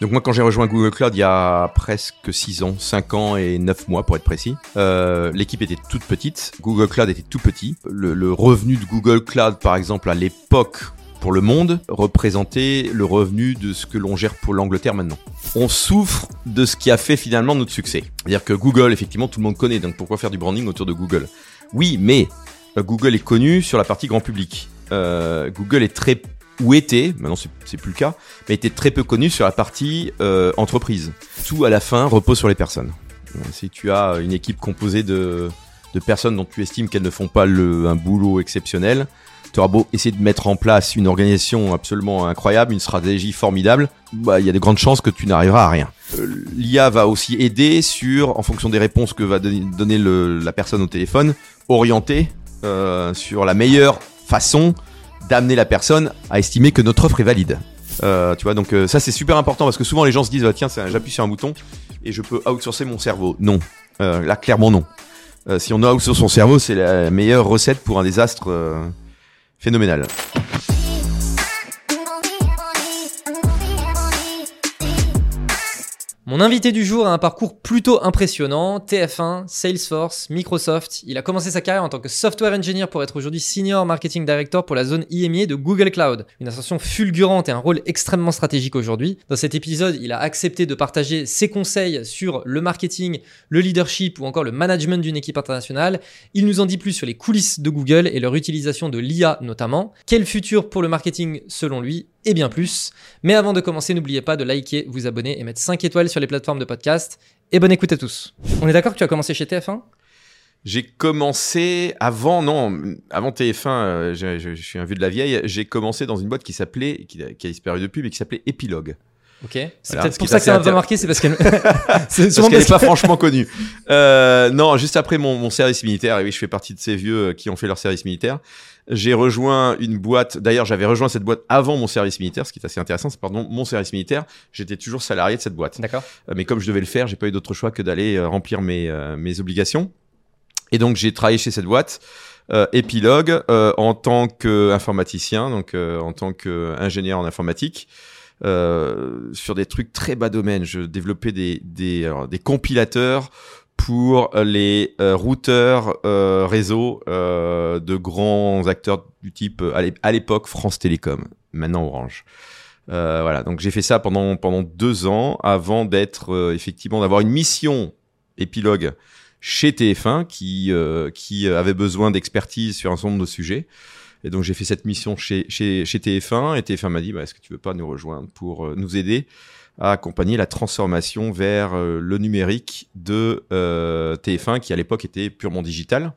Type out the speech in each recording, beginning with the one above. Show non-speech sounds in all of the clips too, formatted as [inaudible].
Donc moi quand j'ai rejoint Google Cloud il y a presque 6 ans, 5 ans et 9 mois pour être précis, euh, l'équipe était toute petite, Google Cloud était tout petit. Le, le revenu de Google Cloud par exemple à l'époque pour le monde représentait le revenu de ce que l'on gère pour l'Angleterre maintenant. On souffre de ce qui a fait finalement notre succès. C'est-à-dire que Google, effectivement, tout le monde connaît, donc pourquoi faire du branding autour de Google? Oui, mais euh, Google est connu sur la partie grand public. Euh, Google est très ou était, maintenant c'est- plus le cas, mais était très peu connu sur la partie euh, entreprise. Tout à la fin repose sur les personnes. Si tu as une équipe composée de, personnes dont tu estimes qu'elles ne font pas le, un boulot exceptionnel, tu auras beau essayer de mettre en place une organisation absolument incroyable, une stratégie formidable, bah, il y a de grandes chances que tu n'arriveras à rien. Euh, L'IA va aussi aider sur, en fonction des réponses que va donner la personne au téléphone, orienter euh, sur la meilleure façon d'amener la personne à estimer que notre offre est valide. Euh, tu vois, donc euh, ça c'est super important parce que souvent les gens se disent bah, tiens, j'appuie sur un bouton et je peux outsourcer mon cerveau. Non, Euh, là clairement non. Si on outsource son cerveau, c'est la meilleure recette pour un désastre phénoménal. Mon invité du jour a un parcours plutôt impressionnant. TF1, Salesforce, Microsoft. Il a commencé sa carrière en tant que software engineer pour être aujourd'hui senior marketing director pour la zone IMIA de Google Cloud. Une ascension fulgurante et un rôle extrêmement stratégique aujourd'hui. Dans cet épisode, il a accepté de partager ses conseils sur le marketing, le leadership ou encore le management d'une équipe internationale. Il nous en dit plus sur les coulisses de Google et leur utilisation de l'IA notamment. Quel futur pour le marketing selon lui? Et bien plus. Mais avant de commencer, n'oubliez pas de liker, vous abonner et mettre 5 étoiles sur les plateformes de podcast. Et bonne écoute à tous. On est d'accord que tu as commencé chez TF1 J'ai commencé avant, non, avant TF1, euh, je, je- je suis un vieux de la vieille, j'ai commencé dans une boîte qui s'appelait, qui, a- qui a disparu depuis, mais qui s'appelait Epilogue. Ok. C'est Voilà, peut-être pour ça que ça m'a pas marqué, c'est parce qu'elle. [laughs] [laughs] c'est Parce qu'elle parce n'est pas franchement connue. Euh, non, juste après mon, mon service militaire, et oui, je fais partie de ces vieux euh, qui ont fait leur service militaire. J'ai rejoint une boîte. D'ailleurs, j'avais rejoint cette boîte avant mon service militaire, ce qui est assez intéressant. C'est pardon mon service militaire. J'étais toujours salarié de cette boîte. D'accord. Euh, mais comme je devais le faire, j'ai pas eu d'autre choix que d'aller euh, remplir mes, euh, mes obligations. Et donc j'ai travaillé chez cette boîte, euh, Epilogue, euh, en tant qu'informaticien, donc en tant qu'ingénieur en informatique, euh, sur des trucs très bas domaine. Je développais des, des, alors, des compilateurs pour les euh, routeurs euh, réseau euh, de grands acteurs du type, euh, à l'é- à l'époque, France Télécom, maintenant Orange. Euh, voilà, donc j'ai fait ça pendant pendant deux ans avant d'être euh, effectivement d'avoir une mission épilogue chez TF1 qui euh, qui avait besoin d'expertise sur un certain nombre de sujets. Et donc j'ai fait cette mission chez chez, chez TF1 et TF1 m'a dit bah, est-ce que tu veux pas nous rejoindre pour euh, nous aider à accompagner la transformation vers euh, le numérique de euh, TF1 qui à l'époque était purement digital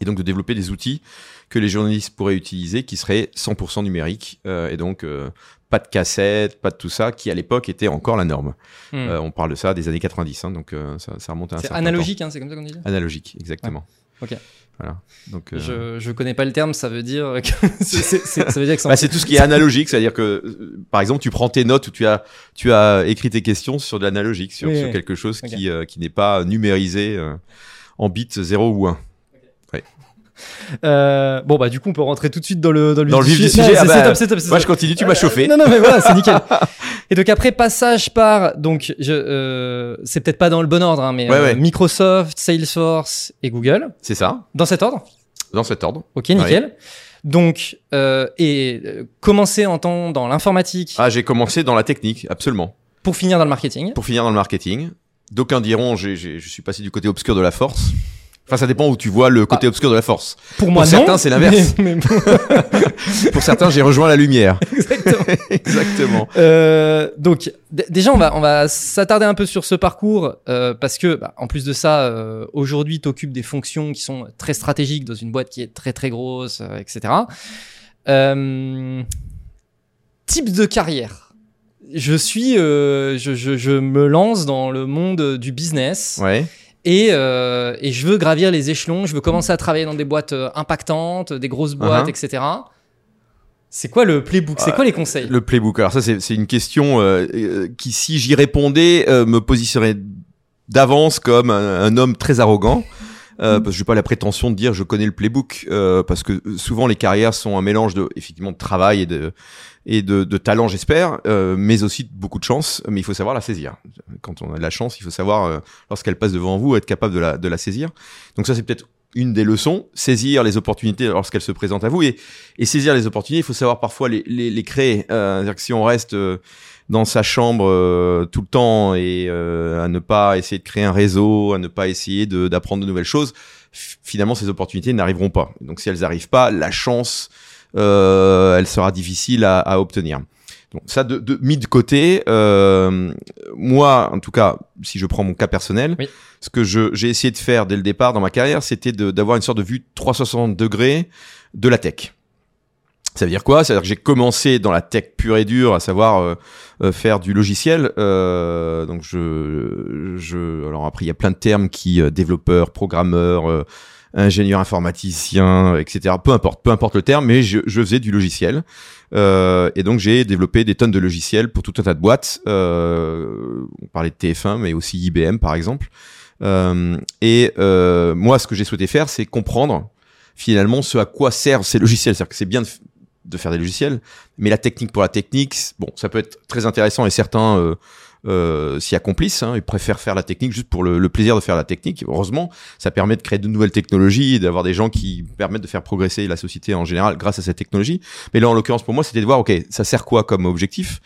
et donc de développer des outils que les journalistes pourraient utiliser qui seraient 100% numériques euh, et donc pas de cassette, pas de tout ça, qui à l'époque était encore la norme. Hmm. Euh, on parle de ça des années 90, hein, donc euh, ça, ça remonte à un C'est certain analogique, hein, c'est comme ça qu'on dit. Analogique, exactement. Ok. Voilà. Donc, euh, Je, je connais pas le terme, ça veut dire que. [laughs] c'est- c'est- c'est- ça veut dire que bah, c'est tout ce qui est analogique, c'est-à-dire que, euh, par exemple, tu prends tes notes ou tu as, tu as écrit tes questions sur de l'analogique, sur, Oui, sur oui. quelque chose qui, euh, qui n'est pas numérisé euh, en bits 0 ou 1. Euh, bon, bah, du coup, on peut rentrer tout de suite dans le, dans le, Dans le vif du sujet, ah c'est bah, top, c'est top, c'est Moi, je continue, tu m'as chauffé. Non, non, mais voilà, c'est [laughs] nickel. Et donc après passage par, donc je, euh, c'est peut-être pas dans le bon ordre, hein, mais Ouais, euh, ouais. Microsoft, Salesforce et Google, C'est ça, dans cet ordre? dans cet ordre. Ok, nickel. Donc, euh, et euh, commencer en temps dans l'informatique Ah, j'ai commencé dans la technique, absolument. pour finir dans le marketing. Pour finir dans le marketing, d'aucuns diront j'ai, j'ai- je suis passé du côté obscur de la force. Enfin, ça dépend où tu vois le côté obscur de la force. Pour moi, Pour non. certains, c'est l'inverse. Mais, mais- [laughs] Pour certains, j'ai rejoint la lumière. [laughs] exactement. [laughs] Exactement. Euh, donc d- déjà on va on va s'attarder un peu sur ce parcours euh, parce que bah, en plus de ça euh, aujourd'hui tu occupes des fonctions qui sont très stratégiques dans une boîte qui est très très grosse euh, etc. Euh, type de carrière. Je suis euh, je, je, je me lance dans le monde du business Ouais. Et, euh, et je veux gravir les échelons, je veux commencer à travailler dans des boîtes euh, impactantes, des grosses boîtes, Uh-huh. etc. C'est quoi le playbook? C'est Euh, quoi les conseils? Le playbook. Alors ça, c'est, une question euh, euh, qui, si j'y répondais, euh, me positionnerait d'avance comme un, un homme très arrogant. Euh, parce que j'ai pas la prétention de dire je connais le playbook, euh, parce que souvent les carrières sont un mélange de effectivement de travail et de et de, de talent, j'espère, euh, mais aussi beaucoup de chance. Mais il faut savoir la saisir. Quand on a de la chance, il faut savoir euh, lorsqu'elle passe devant vous être capable de la de la saisir. Donc ça c'est peut-être une des leçons, saisir les opportunités lorsqu'elles se présentent à vous et, et saisir les opportunités. Il faut savoir parfois les, les, les créer. Euh, C'est-à-dire que si on reste euh, dans sa chambre euh, tout le temps et euh, à ne pas essayer de créer un réseau, à ne pas essayer d'apprendre de, nouvelles choses, finalement ces opportunités n'arriveront pas. Donc si elles n'arrivent pas, la chance, euh, elle sera difficile à, à obtenir. Donc ça, de, de, mis de côté, euh, moi, en tout cas, si je prends mon cas personnel, Oui. ce que j'ai essayé de faire dès le départ dans ma carrière, c'était d'avoir une sorte de vue 360 degrés de la tech. Ça veut dire quoi? Ça veut dire que j'ai commencé dans la tech pure et dure, à savoir euh, euh, faire du logiciel. Euh, donc je, je, alors après il y a plein de termes qui euh, développeur, programmeur, euh, ingénieur informaticien, etc. Peu importe, peu importe le terme, mais je, je faisais du logiciel. Euh, et donc j'ai développé des tonnes de logiciels pour tout un tas de boîtes. Euh, on parlait de TF1, mais aussi IBM par exemple. Euh, et euh, moi, ce que j'ai souhaité faire, c'est comprendre finalement ce à quoi servent ces logiciels. C'est-à-dire que c'est bien de, de faire des logiciels, mais la technique pour la technique, bon, ça peut être très intéressant et certains euh, s'y accomplissent. Hein, ils préfèrent faire la technique juste pour le, le plaisir de faire la technique. Heureusement, ça permet de créer de nouvelles technologies et d'avoir des gens qui permettent de faire progresser la société en général grâce à cette technologie. Mais là, en l'occurrence, pour moi, c'était de voir, ok, ça sert quoi comme objectif?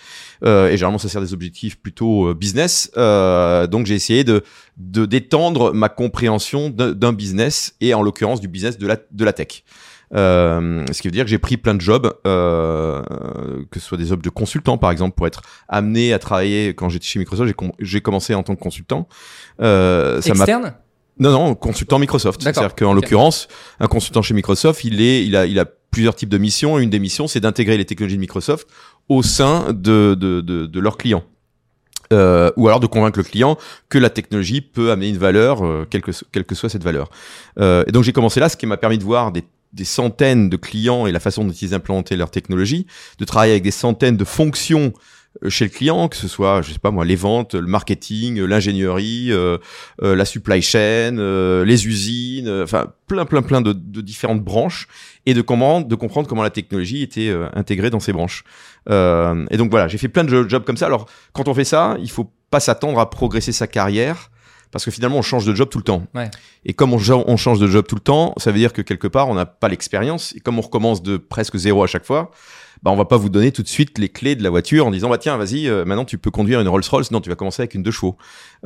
Euh, Et généralement, ça sert des objectifs plutôt euh, business. Euh, donc, j'ai essayé de d'étendre ma compréhension d'un business et en l'occurrence du business de la de la tech. Euh, ce qui veut dire que j'ai pris plein de jobs, euh, que ce soit des jobs de consultant par exemple, pour être amené à travailler. Quand j'étais chez Microsoft, j'ai com- commencé en tant que consultant. Euh, ça Externe? Non, non, consultant Microsoft. C'est-à-dire qu'en l'occurrence, un consultant chez Microsoft, il est, il a, il a plusieurs types de missions. Une des missions, c'est d'intégrer les technologies de Microsoft au sein de, de, de, de leurs clients. Euh, ou alors de convaincre le client que la technologie peut amener une valeur, euh, quelle, que, so- quelle que soit cette valeur. Euh, et donc j'ai commencé là, ce qui m'a permis de voir des, des centaines de clients et la façon dont ils implantaient leur technologie, de travailler avec des centaines de fonctions euh, chez le client, que ce soit, je sais pas moi, les ventes, le marketing, l'ingénierie, euh, euh, la supply chain, euh, les usines, euh, enfin plein plein plein de, de différentes branches et de comment de comprendre comment la technologie était euh, intégrée dans ces branches. Et donc voilà, j'ai fait plein de jo- jobs comme ça. Alors quand on fait ça, il faut pas s'attendre à progresser sa carrière parce que finalement on change de job tout le temps. Ouais. Et comme on change de job tout le temps, ça veut dire que quelque part on n'a pas l'expérience et comme on recommence de presque zéro à chaque fois, bah on va pas vous donner tout de suite les clés de la voiture en disant bah tiens vas-y euh, maintenant tu peux conduire une Rolls-Royce. Non tu vas commencer avec une deux chevaux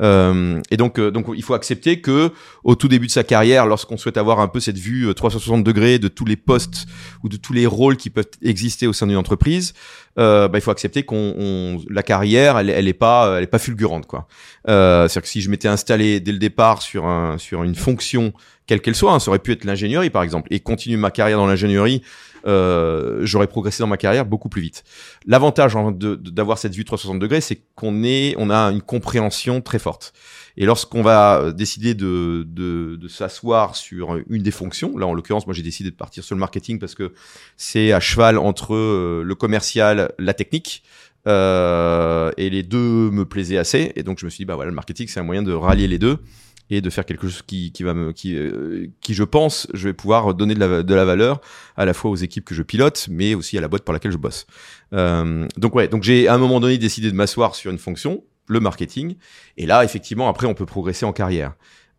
euh, et donc euh, donc il faut accepter que au tout début de sa carrière lorsqu'on souhaite avoir un peu cette vue euh, 360 degrés de tous les postes ou de tous les rôles qui peuvent exister au sein d'une entreprise euh, bah, il faut accepter qu'on on- la carrière elle, elle est pas elle est pas fulgurante quoi. Euh, c'est-à-dire que si je m'étais installé dès le départ sur un sur une fonction quelle qu'elle soit hein, ça aurait pu être l'ingénierie par exemple et continuer ma carrière dans l'ingénierie euh, j'aurais progressé dans ma carrière beaucoup plus vite. L'avantage d'avoir cette vue 360 degrés, c'est qu'on est, on a une compréhension très forte. Et lorsqu'on va euh, décider de, de, de s'asseoir sur une des fonctions, là en l'occurrence, moi j'ai décidé de partir sur le marketing parce que c'est à cheval entre euh, le commercial, la technique. Euh, et les deux me plaisaient assez, et donc je me suis dit bah voilà le marketing c'est un moyen de rallier les deux et de faire quelque chose qui, qui va me qui euh, qui je pense je vais pouvoir donner de la, de la valeur à la fois aux équipes que je pilote mais aussi à la boîte pour laquelle je bosse. Euh, donc ouais donc j'ai à un moment donné décidé de m'asseoir sur une fonction le marketing et là effectivement après on peut progresser en carrière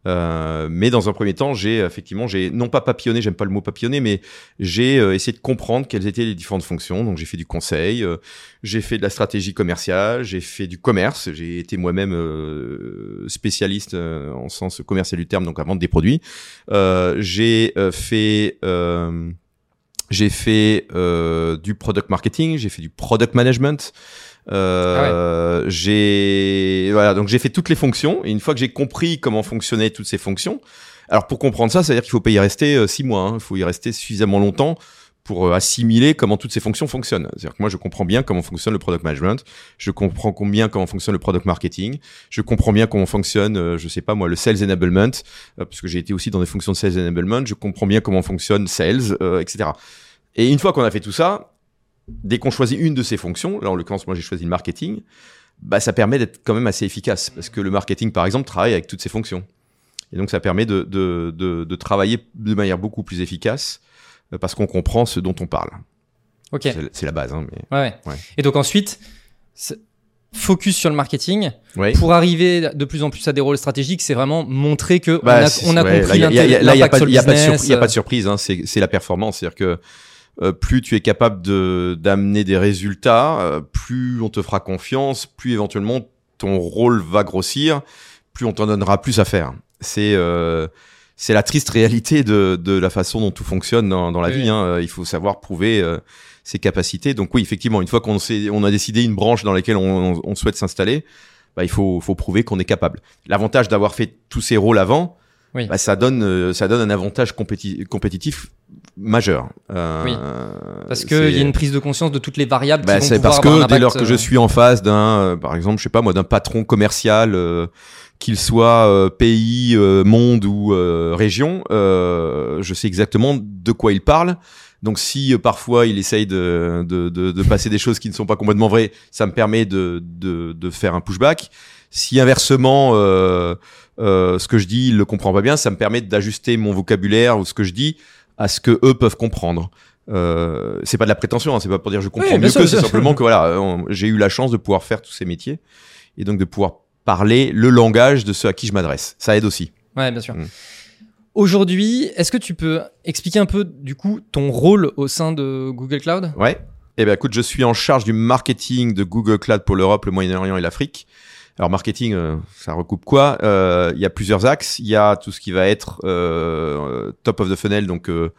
euh, mais dans un premier temps, j'ai effectivement, j'ai non pas papillonné, j'aime pas le mot papillonner, mais j'ai euh, essayé de comprendre quelles étaient les différentes fonctions. Donc j'ai fait du conseil, euh, j'ai fait de la stratégie commerciale, j'ai fait du commerce, j'ai été moi-même spécialiste en sens commercial du terme, donc à vendre des produits. J'ai fait j'ai fait du product marketing, j'ai fait du product management. Euh, j'ai voilà donc j'ai fait toutes les fonctions. Et une fois que j'ai compris comment fonctionnaient toutes ces fonctions alors pour comprendre ça ça veut dire qu'il faut pas y rester euh, six mois hein. il faut y rester suffisamment longtemps pour euh, assimiler comment toutes ces fonctions fonctionnent. C'est-à-dire que moi je comprends bien comment fonctionne le product management. Je comprends bien comment fonctionne le product marketing. Je comprends bien comment fonctionne je sais pas moi le sales enablement euh, parce que j'ai été aussi dans des fonctions de sales enablement. Je comprends bien comment fonctionne sales etc et une fois qu'on a fait tout ça dès qu'on choisit une de ces fonctions, là en l'occurrence moi j'ai choisi le marketing, bah ça permet d'être quand même assez efficace parce que le marketing par exemple travaille avec toutes ces fonctions. Et donc ça permet de, de, de, de travailler de manière beaucoup plus efficace euh, parce qu'on comprend ce dont on parle. Ok. C'est c'est la base. Hein, mais... Ouais, ouais. Ouais. Et donc ensuite, c'est- focus sur le marketing. Pour arriver de plus en plus à des rôles stratégiques, c'est vraiment montrer que Bah, on a, c'est- on a compris là, il y a- pas, de business. surprise, hein, c'est c'est la performance, c'est-à-dire que euh, plus tu es capable de d'amener des résultats, euh, plus on te fera confiance, plus éventuellement ton rôle va grossir, plus on t'en donnera plus à faire. C'est euh, c'est la triste réalité de, de la façon dont tout fonctionne dans, dans la Oui. vie. Hein. Il faut savoir prouver euh, ses capacités. Donc oui, effectivement, une fois qu'on s'est- on a décidé une branche dans laquelle on, on- on souhaite s'installer, bah, il faut, faut prouver qu'on est capable. L'avantage d'avoir fait tous ces rôles avant, Oui. bah, ça donne euh, ça donne un avantage compéti- compétitif majeur. Euh, Oui. Parce qu'il y a une prise de conscience de toutes les variables bah, c'est parce que dès lors que je euh, suis en face d'un, euh, par exemple, je sais pas moi, d'un patron commercial, euh, qu'il soit euh, pays, monde ou région, je sais exactement de quoi il parle. Donc si euh, parfois il essaye de, de, de, de passer des choses qui ne sont pas complètement vraies, ça me permet de, de, de faire un pushback. Si inversement, euh, euh, ce que je dis, il le comprend pas bien, ça me permet d'ajuster mon vocabulaire ou ce que je dis à ce que eux peuvent comprendre. Euh, c'est pas de la prétention, hein, c'est pas pour dire je comprends Oui, bien mieux que, bien c'est simplement que voilà, j'ai eu la chance de pouvoir faire tous ces métiers et donc de pouvoir parler le langage de ceux à qui je m'adresse. Ça aide aussi. Ouais, bien sûr. Mm. Aujourd'hui, est-ce que tu peux expliquer un peu du coup ton rôle au sein de Google Cloud? Ouais. Eh ben écoute, je suis en charge du marketing de Google Cloud pour l'Europe, le Moyen-Orient et l'Afrique. Alors marketing, euh, ça recoupe quoi? Euh, Il y a plusieurs axes. Il y a tout ce qui va être euh, top of the funnel, donc euh,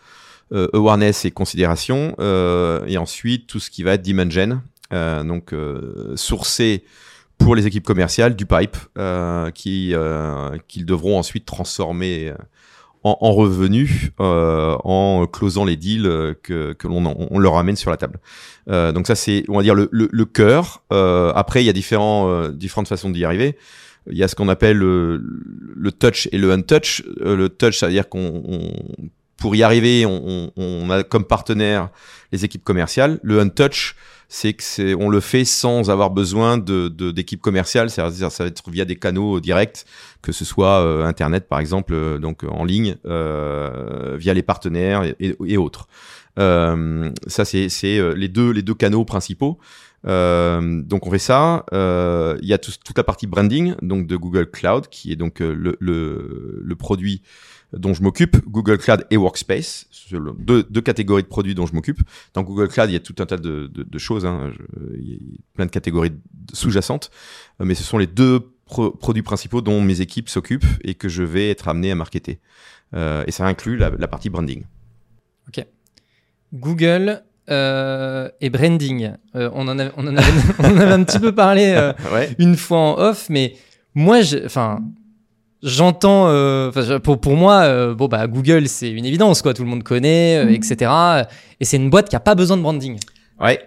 euh, awareness et considération, euh, et ensuite tout ce qui va être demand gen, euh, donc euh, sourcer pour les équipes commerciales du pipe euh, qui euh, qu'ils devront ensuite transformer euh, en, en revenus euh, en closant les deals euh, que, que l'on on leur amène sur la table. Euh, donc ça c'est on va dire le, le, le cœur. Euh, après il y a différents euh, différentes façons d'y arriver. Il y a ce qu'on appelle le, le touch et le untouch. Euh, le touch, c'est-à-dire qu'on on- pour y arriver, on, on- a comme partenaire les équipes commerciales. Le untouch, c'est que c'est on le fait sans avoir besoin de d'équipes commerciales. C'est-à-dire ça va être via des canaux directs, que ce soit euh, internet par exemple, euh, donc en ligne, euh, via les partenaires et, autres. Euh, ça c'est euh, les deux les deux canaux principaux. Euh, donc on fait ça. Euh, Il y a tout- toute la partie branding donc de Google Cloud qui est donc euh, le, le, produit dont je m'occupe, Google Cloud et Workspace, deux, catégories de produits dont je m'occupe. Dans Google Cloud, il y a tout un tas de, choses, hein. Il y a plein de catégories sous-jacentes, euh, mais ce sont les deux pro- produits principaux dont mes équipes s'occupent et que je vais être amené à marketer. Euh, et ça inclut la, la partie branding. Google euh, et branding. Euh, on, en avait, on, en avait, [laughs] on en avait un petit peu parlé euh, [laughs] Ouais. une fois en off, mais moi, enfin, j'entends, euh, pour, pour moi, euh, bon bah Google, c'est une évidence, quoi. Tout le monde connaît, euh, etc. Et c'est une boîte qui a pas besoin de branding. Ouais.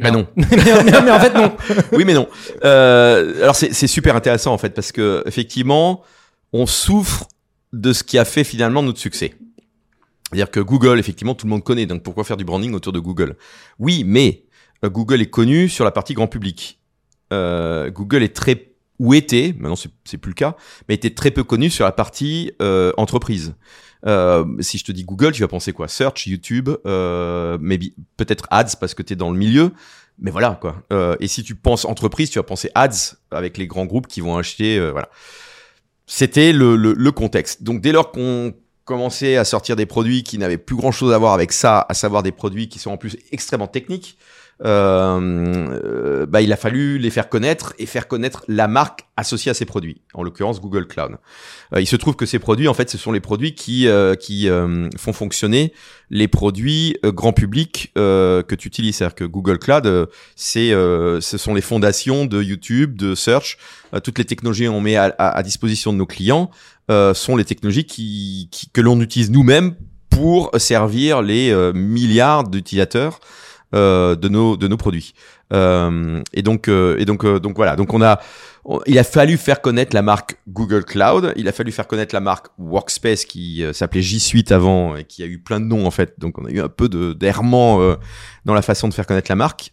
Mais non. [laughs] mais, mais- mais en fait, non. [laughs] oui, mais non. Euh, alors c'est super intéressant en fait parce que effectivement, on souffre de ce qui a fait finalement notre succès. C'est-à-dire que Google, effectivement, tout le monde connaît. Donc pourquoi faire du branding autour de Google? Oui, mais euh, Google est connu sur la partie grand public. Euh, Google est très ou était, maintenant c'est c'est plus le cas, mais était très peu connu sur la partie euh, entreprise. Euh, si je te dis Google, tu vas penser quoi? Search, YouTube, euh, maybe peut-être Ads parce que tu es dans le milieu. Mais voilà quoi. Euh, et si tu penses entreprise, tu vas penser ads avec les grands groupes qui vont acheter. euh, voilà. C'était le, le, le contexte. Donc dès lors qu'on commençait à sortir des produits qui n'avaient plus grand chose à voir avec ça, à savoir des produits qui sont en plus extrêmement techniques, euh, bah, il a fallu les faire connaître et faire connaître la marque associée à ces produits, en l'occurrence Google Cloud. Euh, il se trouve que ces produits, en fait, ce sont les produits qui, euh, qui euh, font fonctionner les produits euh, grand public que tu utilises. C'est-à-dire que Google Cloud, c'est, ce sont les fondations de YouTube, de Search. Toutes les technologies qu'on met à, disposition de nos clients sont les technologies qui, que l'on utilise nous-mêmes pour servir les milliards d'utilisateurs euh, de nos de nos produits. Euh, et donc euh, et donc euh, donc voilà. Donc on a il a fallu faire connaître la marque Google Cloud. Il a fallu faire connaître la marque Workspace qui euh, s'appelait G Suite avant et qui a eu plein de noms en fait. Donc on a eu un peu de d'errement dans la façon de faire connaître la marque.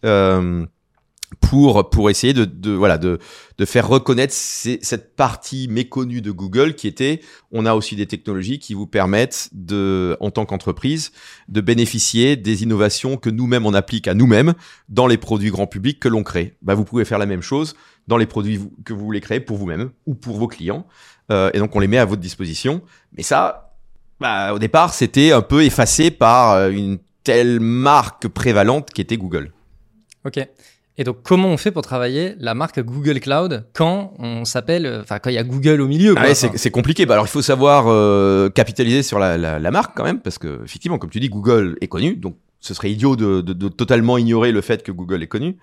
Pour pour essayer de, de voilà de de faire reconnaître cette partie méconnue de Google qui était on a aussi des technologies qui vous permettent de en tant qu'entreprise de bénéficier des innovations que nous-mêmes on applique à nous-mêmes dans les produits grand public que l'on crée. Bah vous pouvez faire la même chose dans les produits que vous voulez créer pour vous-même ou pour vos clients euh, et donc on les met à votre disposition. Mais ça bah, au départ c'était un peu effacé par euh, une telle marque prévalente qui était Google. Ok. Et donc, comment on fait pour travailler la marque Google Cloud quand on s'appelle, enfin, quand il y a Google au milieu ah C'est compliqué. Bah, alors, il faut savoir euh, capitaliser sur la, la, la, marque quand même, parce que effectivement, comme tu dis, Google est connu, donc ce serait idiot de, de, de totalement ignorer le fait que Google est connu.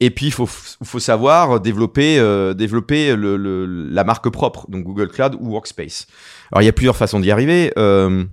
Et puis, il faut, faut savoir développer, euh, développer le, le, la marque propre, donc Google Cloud ou Workspace. Alors, il y a plusieurs façons d'y arriver. Euh,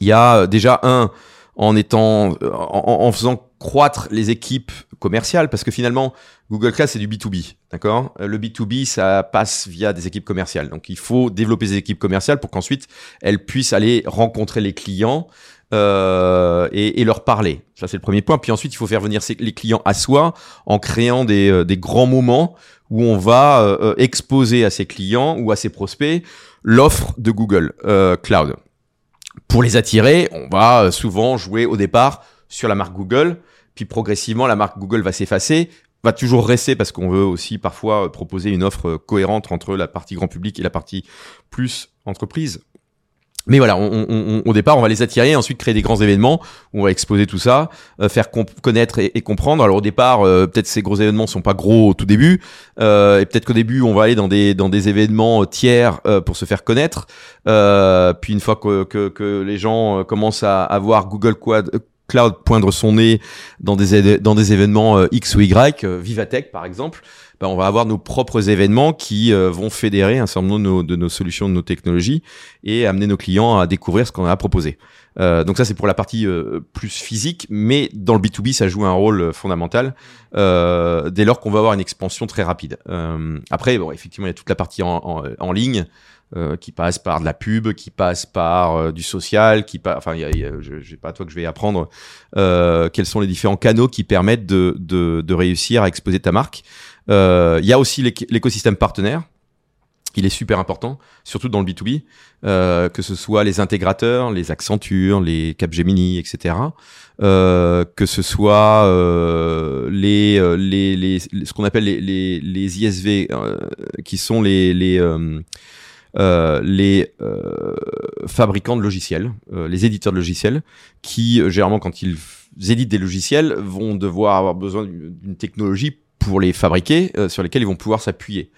il y a déjà un en étant, en, en faisant croître les équipes commerciales parce que finalement Google Cloud c'est du B2B, d'accord? Euh, Le B2B ça passe via des équipes commerciales. Donc il faut développer des équipes commerciales pour qu'ensuite elles puissent aller rencontrer les clients euh, et, et, leur parler. Ça c'est le premier point. Puis ensuite il faut faire venir les clients à soi en créant des, euh, des grands moments où on va euh, exposer à ses clients ou à ses prospects l'offre de Google Cloud. Pour les attirer, on va souvent jouer au départ sur la marque Google, puis progressivement la marque Google va s'effacer, va toujours rester parce qu'on veut aussi parfois proposer une offre cohérente entre la partie grand public et la partie plus entreprise. Mais voilà, on, au départ, on va les attirer, ensuite créer des grands événements où on va exposer tout ça, euh, faire connaître et, comprendre. Alors au départ, euh, peut-être ces gros événements sont pas gros au tout début, euh, et peut-être qu'au début, on va aller dans des dans des événements tiers pour se faire connaître. puis une fois que, que, que les gens commencent à avoir Google Quad cloud poindre son nez dans des, événements euh, X ou Y, euh, Vivatech par exemple, ben on va avoir nos propres événements qui euh, vont fédérer un certain nombre de nos, solutions, de nos technologies et amener nos clients à découvrir ce qu'on a à proposer. donc ça c'est pour la partie plus physique, mais dans le B2B ça joue un rôle fondamental dès lors qu'on va avoir une expansion très rapide. après bon effectivement il y a toute la partie en ligne. Euh, qui passe par de la pub, qui passe par euh, du social, qui passe, enfin, y a, sais pas à toi que je vais apprendre euh, quels sont les différents canaux qui permettent de, réussir à exposer ta marque. Il y a aussi l'écosystème partenaire. Il est super important, surtout dans le B2B, que ce soit les intégrateurs, les Accenture, les Capgemini, etc. que ce soit les, ce qu'on appelle les, les, ISV, qui sont les euh, les euh, fabricants de logiciels, euh, les éditeurs de logiciels, qui généralement quand ils éditent des logiciels vont devoir avoir besoin d'une technologie pour les fabriquer, sur lesquelles ils vont pouvoir s'appuyer.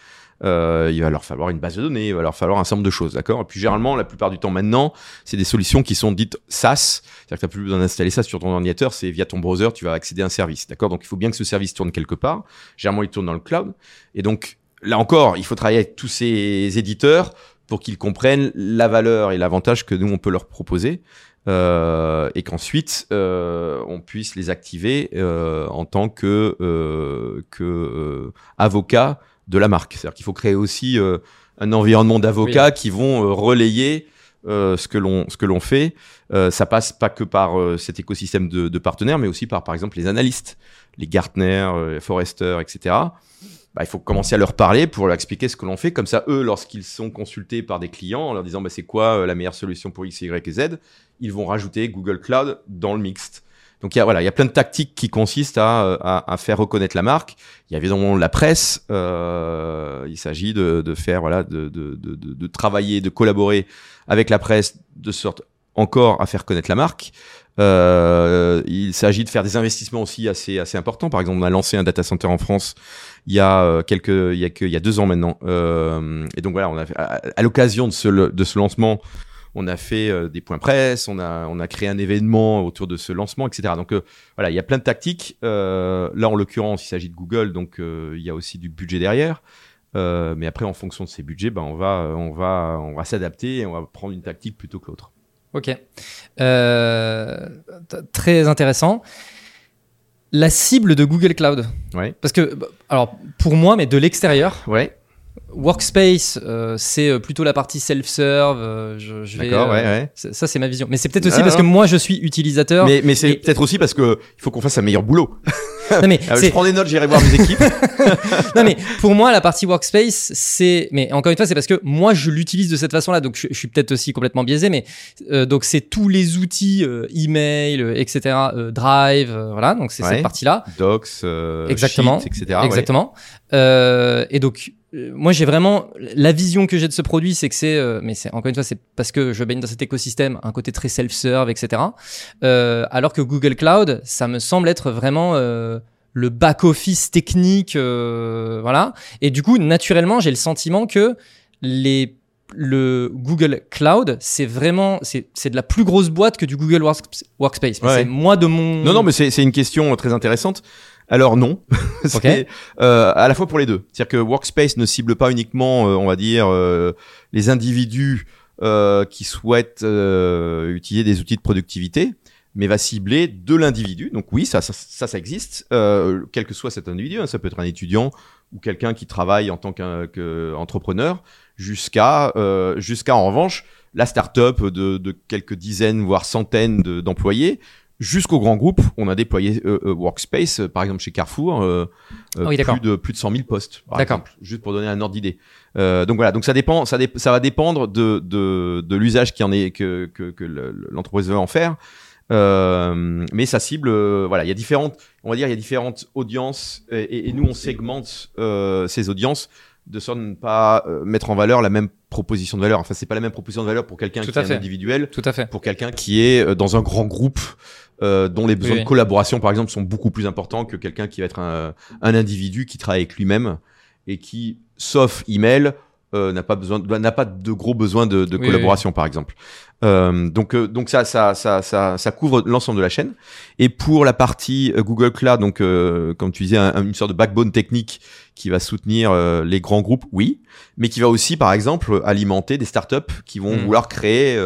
Euh, il va leur falloir une base de données, il va leur falloir un certain nombre de choses, d'accord? Et puis généralement, la plupart du temps maintenant, c'est des solutions qui sont dites SaaS, c'est-à-dire que tu n'as plus besoin d'installer ça sur ton ordinateur, c'est via ton browser, tu vas accéder à un service, d'accord? Donc il faut bien que ce service tourne quelque part. Généralement, il tourne dans le cloud, et donc là encore, il faut travailler avec tous ces éditeurs pour qu'ils comprennent la valeur et l'avantage que nous, on peut leur proposer. Euh, et qu'ensuite euh, on puisse les activer euh, en tant que, euh, que euh, avocat de la marque. C'est-à-dire qu'il faut créer aussi euh, un environnement d'avocats qui vont relayer ce que l'on ce que l'on fait. ça passe pas que par cet écosystème de, de, partenaires, mais aussi par par exemple les analystes, les Gartner, les Forrester, etc bah, il faut commencer à leur parler pour leur expliquer ce que l'on fait. Comme ça, eux, lorsqu'ils sont consultés par des clients en leur disant bah, c'est quoi euh, la meilleure solution pour X, Y et Z, ils vont rajouter Google Cloud dans le mixte. Donc il y a voilà, il y a plein de tactiques qui consistent à, euh, à, faire reconnaître la marque. Il y a évidemment la presse. Euh, il s'agit de, faire voilà, de, travailler, de collaborer avec la presse de sorte encore à faire connaître la marque. Il s'agit de faire des investissements aussi assez importants. Par exemple, on a lancé un data center en France il y a euh, quelques il y a deux ans maintenant. Euh, et donc voilà, a à, l'occasion de ce de ce lancement, on a fait euh, des points presse, on a on a créé un événement autour de ce lancement, etc. Donc voilà, il y a plein de tactiques. là, en l'occurrence, il s'agit de Google, donc il y a aussi du budget derrière. mais après, en fonction de ces budgets, ben on va on va on va s'adapter et on va prendre une tactique plutôt que l'autre. Ok. Très intéressant. La cible de Google Cloud. Ouais. Parce que, bah, alors, pour moi, mais de l'extérieur. Ouais. Workspace, euh, c'est euh, plutôt la partie self-serve. Euh, je, je vais, D'accord, ouais, ouais. Ça, c'est ma vision. Mais c'est peut-être aussi ah, parce que moi, je suis utilisateur. Mais, mais c'est peut-être aussi parce que il faut qu'on fasse un meilleur boulot. Non mais [laughs] Euh, je prends des notes, j'irai voir mes équipes. [laughs] non mais pour moi la partie workspace c'est mais encore une fois c'est parce que moi je l'utilise de cette façon-là donc je, je suis peut-être aussi complètement biaisé mais euh, donc c'est tous les outils euh, email euh, etc euh, Drive euh, voilà donc c'est Ouais. cette partie-là Docs, euh, Exactement. Sheets, etc. ouais. Exactement. Euh, et donc, moi, j'ai vraiment la vision que j'ai de ce produit, c'est que c'est, euh, mais c'est encore une fois, c'est parce que je baigne dans cet écosystème, un côté très self-serve, etc. Euh, alors que Google Cloud, ça me semble être vraiment euh, le back-office technique, euh, voilà. Et du coup, naturellement, j'ai le sentiment que les le Google Cloud, c'est vraiment, c'est de la plus grosse boîte que du Google Works- Workspace. Ouais. C'est moi de mon. Non, non, mais c'est une question très intéressante. Alors non, [laughs] c'est euh, à la fois pour les deux. C'est-à-dire que Workspace ne cible pas uniquement, euh, on va dire, euh, les individus qui souhaitent utiliser des outils de productivité, mais va cibler de l'individu. Donc oui, ça, ça, ça, ça existe, euh, quel que soit cet individu. hein. ça peut être un étudiant ou quelqu'un qui travaille en tant qu'entrepreneur, jusqu'à euh, jusqu'à en revanche la start-up de, de quelques dizaines voire centaines de- d'employés jusqu'au grand groupe. On a déployé euh, euh, Workspace, euh, par exemple chez Carrefour, euh, euh, Ah oui, plus de plus de 100 000 postes, par D'accord. exemple, juste pour donner un ordre d'idée. Euh, donc voilà, donc ça dépend, ça, dé- ça va dépendre de de, de l'usage qui en est que que, que le- l'entreprise veut en faire. Euh, mais ça cible, euh, voilà, il y a différentes, on va dire, il y a différentes audiences et, et- et nous on segmente euh, ces audiences de sorte à ne pas euh, mettre en valeur la même proposition de valeur. Enfin, c'est pas la même proposition de valeur pour quelqu'un qui à est fait. individuel, Tout à fait. pour quelqu'un qui est euh, dans un grand groupe euh, dont les besoins oui. de collaboration, par exemple, sont beaucoup plus importants que quelqu'un qui va être un, un individu qui travaille avec lui-même et qui, sauf email, euh, n'a pas besoin, de- n'a pas de gros besoins de, de Oui, collaboration, par exemple. Euh, donc, euh, donc ça, ça, ça, ça, ça couvre l'ensemble de la chaîne. Et pour la partie euh, Google Cloud, donc euh, comme tu disais, un- un- une sorte de backbone technique qui va soutenir euh, les grands groupes, oui, mais qui va aussi, par exemple, alimenter des startups qui vont Mhm. vouloir créer.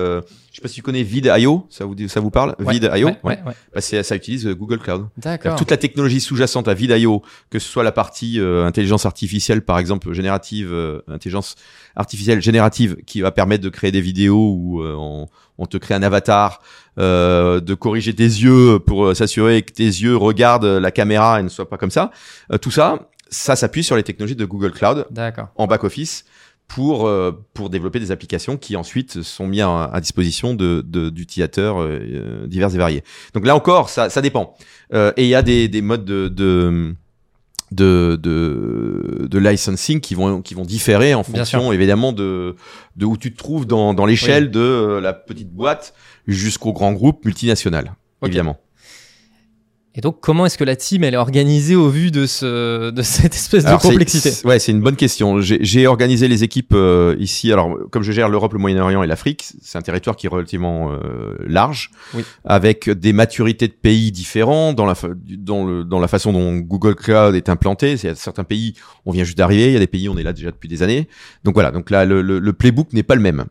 Je sais pas si tu connais Vid.io, ça vous ça vous parle? Ouais, Vid.io, ouais, ouais, ouais. Bah, c'est- ça utilise euh, Google Cloud. D'accord. Toute la technologie sous-jacente à Vid.io, que ce soit la partie euh, intelligence artificielle, par exemple générative, euh, intelligence artificielle générative, qui va permettre de créer des vidéos où euh, on, on te crée un avatar, euh, de corriger tes yeux pour euh, s'assurer que tes yeux regardent la caméra et ne soient pas comme ça. Euh, tout ça, ça s'appuie sur les technologies de Google Cloud D'accord. en back-office pour, euh, pour développer des applications qui ensuite sont mises à, à disposition de, de- d'utilisateurs euh, euh, divers et variés. Donc là encore, ça, ça dépend. Euh, et il y a des, des modes de, de, de, de, de licensing qui vont, qui vont différer en fonction évidemment de, de où tu te trouves dans, dans l'échelle Oui. de la petite boîte jusqu'au grand groupe multinational, Ok. évidemment. Et donc, comment est-ce que la team elle est organisée au vu de ce de cette espèce Alors, de c'est- complexité c'est- Ouais, c'est une bonne question. J'ai j'ai organisé les équipes euh, ici. Alors, comme je gère l'Europe, le Moyen-Orient et l'Afrique, c'est un territoire qui est relativement euh, large, Oui. avec des maturités de pays différents dans la dans le dans la façon dont Google Cloud est implanté. Y a certains pays, on vient juste d'arriver. Il y a des pays, on est là déjà depuis des années. Donc voilà. Donc là, le, le, le playbook n'est pas le même.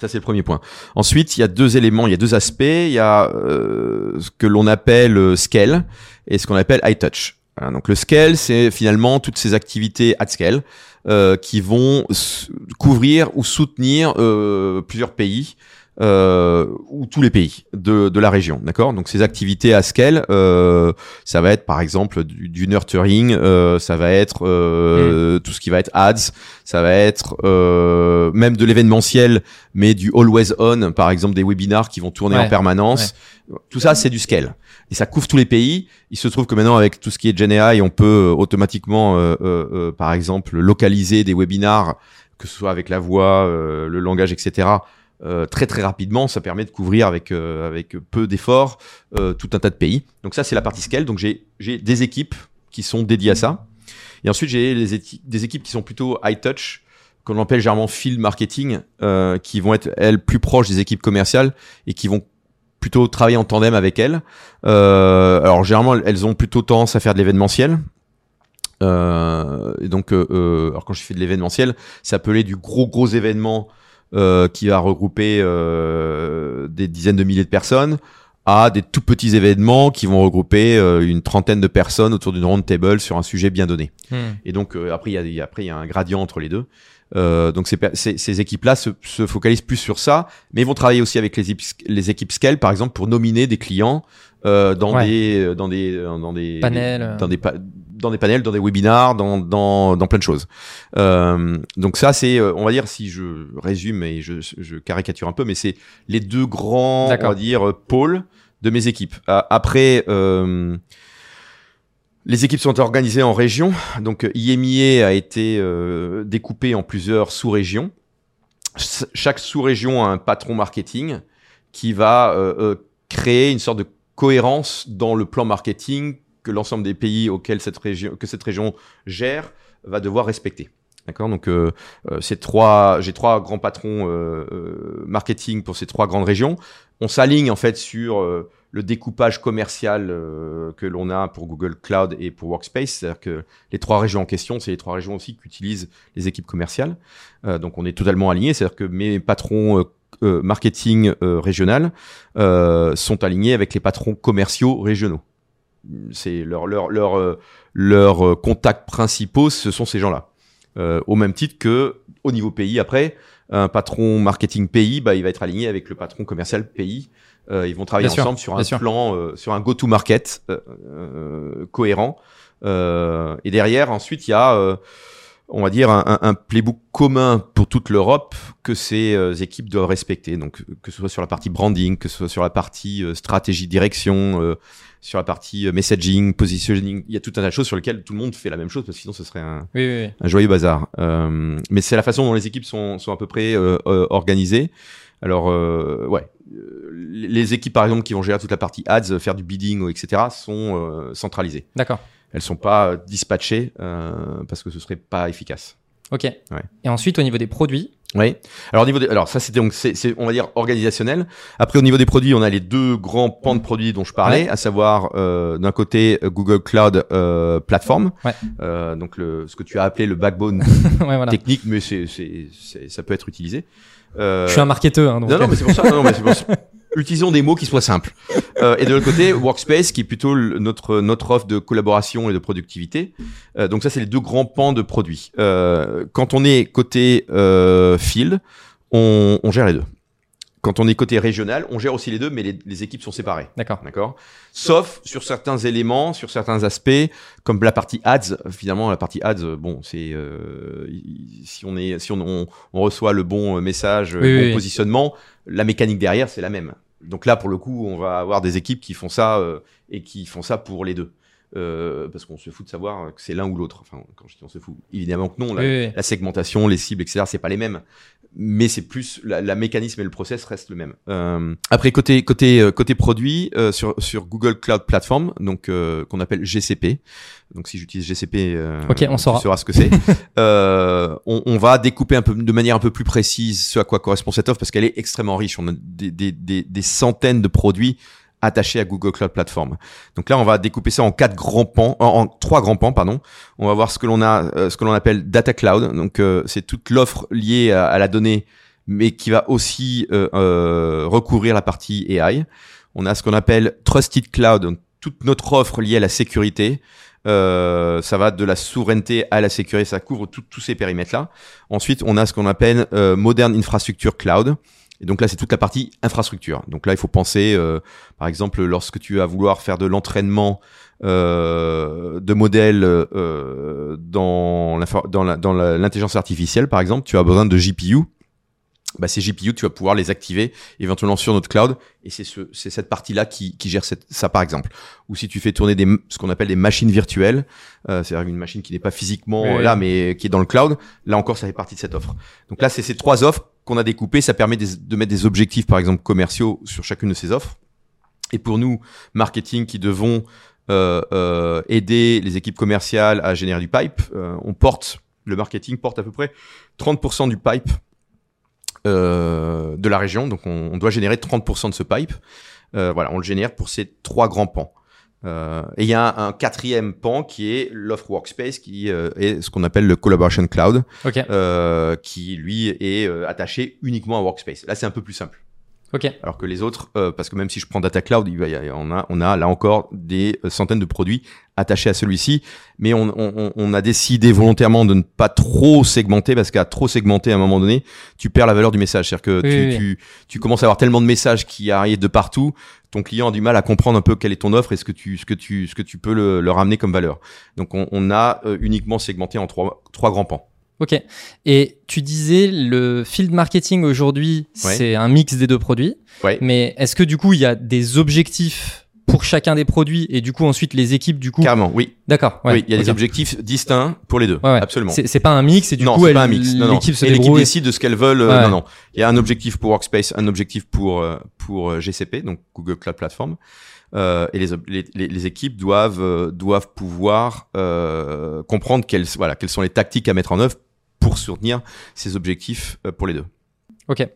Ça, c'est le premier point. Ensuite, il y a deux éléments, il y a deux aspects. Il y a euh, ce que l'on appelle euh, scale et ce qu'on appelle high touch. Voilà, donc le scale, c'est finalement toutes ces activités at scale euh, qui vont couvrir ou soutenir plusieurs pays euh, ou tous les pays de, de la région, d'accord? Donc ces activités à scale, euh, ça va être par exemple du, du nurturing, euh, ça va être euh, tout ce qui va être ads, ça va être euh, même de l'événementiel, mais du always on, par exemple des webinars qui vont tourner Ouais, en permanence. Tout ça, c'est du scale. Et ça couvre tous les pays. Il se trouve que maintenant, avec tout ce qui est GenAI, on peut euh, automatiquement, euh, euh, euh, par exemple, localiser des webinars, que ce soit avec la voix, euh, le langage, etc., euh, très très rapidement. Ça permet de couvrir avec, euh, avec peu d'efforts euh, tout un tas de pays. Donc ça, c'est la partie scale. Donc j'ai des équipes qui sont dédiées à ça. Et ensuite, j'ai des équipes qui sont plutôt high touch, qu'on appelle généralement field marketing, qui vont être, elles, plus proches des équipes commerciales et qui vont plutôt travailler en tandem avec elles. Alors généralement, elles ont plutôt tendance à faire de l'événementiel. Donc, quand je fais de l'événementiel, c'est appelé du gros gros événement euh, qui va regrouper euh, des dizaines de milliers de personnes à des tout petits événements qui vont regrouper euh, une trentaine de personnes autour d'une round table sur un sujet bien donné. Hmm. Et donc euh, après il y a, après il y a un gradient entre les deux. Euh, donc ces, ces, ces équipes-là se, se focalisent plus sur ça, mais ils vont travailler aussi avec les, équipes- les équipes scale, par exemple, pour nominer des clients euh, dans Ouais. des dans des dans des Panels. dans des pa- dans des panels, dans des webinars, dans dans dans plein de choses. Euh, donc ça c'est euh, on va dire si je résume et je, je caricature un peu, mais c'est les deux grands on va dire pôles de mes équipes. Après. Euh, les équipes sont organisées en régions. Donc, IMIA a été euh, découpé en plusieurs sous-régions. Ch- Chaque sous-région a un patron marketing qui va créer une sorte de cohérence dans le plan marketing que l'ensemble des pays auxquels cette région, que cette région gère va devoir respecter. D'accord? Donc, euh, euh, ces trois, j'ai trois grands patrons euh, marketing pour ces trois grandes régions. On s'aligne en fait sur le découpage commercial que l'on a pour Google Cloud et pour Workspace. C'est-à-dire que les trois régions en question, c'est les trois régions aussi qu'utilisent les équipes commerciales. Donc, on est totalement alignés. C'est-à-dire que mes patrons marketing régional sont alignés avec les patrons commerciaux régionaux. C'est leur leur leur euh, leurs euh, contacts principaux, ce sont ces gens-là. Euh, au même titre que au niveau pays, après, un patron marketing pays, bah, il va être aligné avec le patron commercial pays. Euh, ils vont travailler Bien sûr, ensemble sur un sûr. plan, euh, sur un go-to-market euh, euh, cohérent. Euh, et derrière, ensuite, il y a, euh, on va dire, un, un- playbook commun pour toute l'Europe que ces équipes doivent respecter. Donc, que ce soit sur la partie branding, que ce soit sur la partie stratégie, direction, euh, sur la partie euh, messaging, positioning. Il y a tout un tas de choses sur lesquelles tout le monde fait la même chose, parce que sinon, ce serait un, Oui, oui, oui. un joyeux bazar. Euh, mais c'est la façon dont les équipes sont, sont à peu près euh, organisées. Alors, euh, ouais, les équipes par exemple qui vont gérer toute la partie ads, faire du bidding, etc., sont centralisées. D'accord. Elles sont pas dispatchées parce que ce serait pas efficace. Ok. Et ensuite, au niveau des produits, Oui. Alors au niveau des, alors ça c'était donc c'est c'est, on va dire organisationnel. Après au niveau des produits, on a les deux grands pans de produits dont je parlais, Ouais. à savoir euh, d'un côté euh, Google Cloud euh, Platform, Ouais. Euh, donc le ce que tu as appelé le backbone [laughs] ouais, voilà. technique, mais c'est, c'est, c'est- ça peut être utilisé. Euh, Je suis un marketeur, hein, donc. non, non, mais c'est pour ça. Non, non, mais c'est pour ça. [laughs] Utilisons des mots qui soient simples. Euh, et de l'autre côté, Workspace, qui est plutôt le- notre notre offre de collaboration et de productivité. Euh, donc ça, c'est les deux grands pans de produits. Euh, quand on est côté euh, field, on, on gère les deux. Quand on est côté régional, on gère aussi les deux, mais les, les équipes sont séparées. D'accord. D'accord? Sauf sur certains éléments, sur certains aspects, comme la partie ads. Finalement, la partie ads, bon, c'est euh, si on est, si on, on, on reçoit le bon message, Oui, le bon oui, oui. positionnement, la mécanique derrière, c'est la même. Donc là, pour le coup, on va avoir des équipes qui font ça euh, et qui font ça pour les deux. Euh, parce qu'on se fout de savoir que c'est l'un ou l'autre. Enfin, quand je dis on se fout, évidemment que non. La, Oui, oui, oui. la segmentation, les cibles, etc. C'est pas les mêmes, mais c'est plus la, la mécanisme et le process restent le même. Euh, après côté côté euh, côté produit euh, sur sur Google Cloud Platform, donc euh, qu'on appelle GCP. Donc si j'utilise GCP, euh, Ok, on saura. tu sauras ce que c'est. [laughs] euh, on, on va découper un peu de manière un peu plus précise ce à quoi correspond cette offre parce qu'elle est extrêmement riche. On a des des des, des centaines de produits attachés à Google Cloud Platform. Donc là, on va découper ça en quatre grands pans, en, trois grands pans, pardon. On va voir ce que l'on a, euh, ce que l'on appelle Data Cloud. Donc euh, c'est toute l'offre liée à, la donnée, mais qui va aussi euh, recouvrir la partie AI. On a ce qu'on appelle Trusted Cloud, donc toute notre offre liée à la sécurité. Euh, ça va de la souveraineté à la sécurité, ça couvre tous ces périmètres-là. Ensuite, on a ce qu'on appelle Modern Infrastructure Cloud. Et donc là, c'est toute la partie infrastructure. Donc là, il faut penser, euh, par exemple, lorsque tu vas vouloir faire de l'entraînement euh, de modèles euh, dans l'intelligence artificielle, par exemple, tu as besoin de GPU. Bah, ces GPU, tu vas pouvoir les activer éventuellement sur notre cloud, et c'est ce, c'est cette partie-là qui, qui gère cette, ça, par exemple. Ou si tu fais tourner des, ce qu'on appelle des machines virtuelles, euh, c'est-à-dire une machine qui n'est pas physiquement Oui, là, mais qui est dans le cloud, là encore, ça fait partie de cette offre. Donc là, c'est ces trois offres qu'on a découpées. Ça permet de mettre des objectifs, par exemple, commerciaux sur chacune de ces offres. Et pour nous, marketing, qui devons euh, euh, aider les équipes commerciales à générer du pipe, euh, on porte, le marketing porte à peu près 30% du pipe de la région. Donc on, on doit générer 30% de ce pipe. Euh, voilà, on le génère pour ces trois grands pans. Euh, et il y a un, un quatrième pan qui est l'offre workspace, qui euh, est ce qu'on appelle le collaboration cloud, euh, qui lui est euh, attaché uniquement à workspace. Là, c'est un peu plus simple. Ok. Alors que les autres, euh, parce que même si je prends Data Cloud, il y a- on, a, on a là encore des euh, centaines de produits attachés à celui-ci, mais on, on, on a décidé volontairement de ne pas trop segmenter, parce qu'à trop segmenter à un moment donné, tu perds la valeur du message. C'est-à-dire que Oui, tu, oui, tu, tu commences à avoir tellement de messages qui arrivent de partout, ton client a du mal à comprendre un peu quelle est ton offre et ce que tu, ce que tu, ce que tu peux le, le ramener comme valeur. Donc on, on a euh, uniquement segmenté en trois, trois grands pans. Ok. Et tu disais le field marketing aujourd'hui, Ouais. c'est un mix des deux produits. Ouais. Mais est-ce que du coup, il y a des objectifs pour chacun des produits et du coup ensuite les équipes du coup Carrément, oui. D'accord. ouais, oui, il y a des objectifs distincts pour les deux. Ouais. Absolument. C'est pas un mix et du non, coup c'est elle- pas un mix. Non, non. l'équipe se Et l'équipe décide de ce qu'elles veulent. euh. Non, non. Il y a un objectif pour Workspace, un objectif pour euh, pour euh, GCP, donc Google Cloud Platform. Euh, et les, les, les équipes doivent euh, doivent pouvoir euh, comprendre quelles voilà quelles sont les tactiques à mettre en œuvre pour soutenir ces objectifs euh, pour les deux. Ok.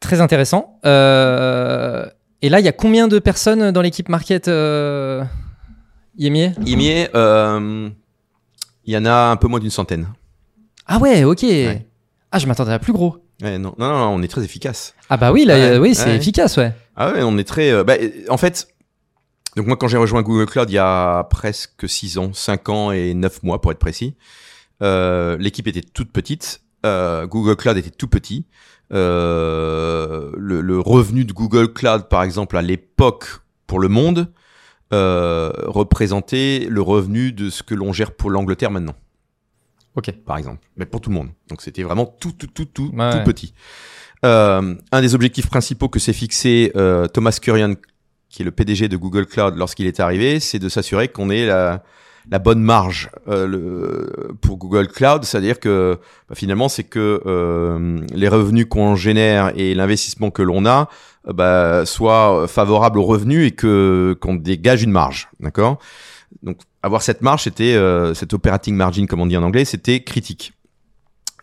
Très intéressant. Euh, Et là, il y a combien de personnes dans l'équipe market euh... Yemier Imier, euh, il y en a un peu moins d'une centaine. Ah ouais, ok. Ouais. Ah, je m'attendais à plus gros. Ouais, non, non, non, on est très efficace. Ah bah oui, là, Ouais, euh, oui, c'est efficace, ouais. Ah ouais, on est très. bah, en fait, donc moi quand j'ai rejoint Google Cloud il y a presque 6 ans, 5 ans et 9 mois pour être précis, l'équipe était toute petite, euh, Google Cloud était tout petit. Euh, le, le revenu de Google Cloud, par exemple, à l'époque pour le monde, euh, représentait le revenu de ce que l'on gère pour l'Angleterre maintenant, Ok. par exemple, mais pour tout le monde. Donc c'était vraiment tout, tout, tout, tout, Ouais, tout ouais. petit. Euh, un des objectifs principaux que s'est fixé euh, Thomas Kurian, qui est le PDG de Google Cloud lorsqu'il est arrivé, c'est de s'assurer qu'on ait la, la bonne marge euh, le, pour Google Cloud, c'est-à-dire que bah, finalement c'est que euh, les revenus qu'on génère et l'investissement que l'on a euh, bah, soient favorables aux revenus et que qu'on dégage une marge, d'accord? Donc avoir cette marge, c'était euh, cette operating margin comme on dit en anglais, c'était critique.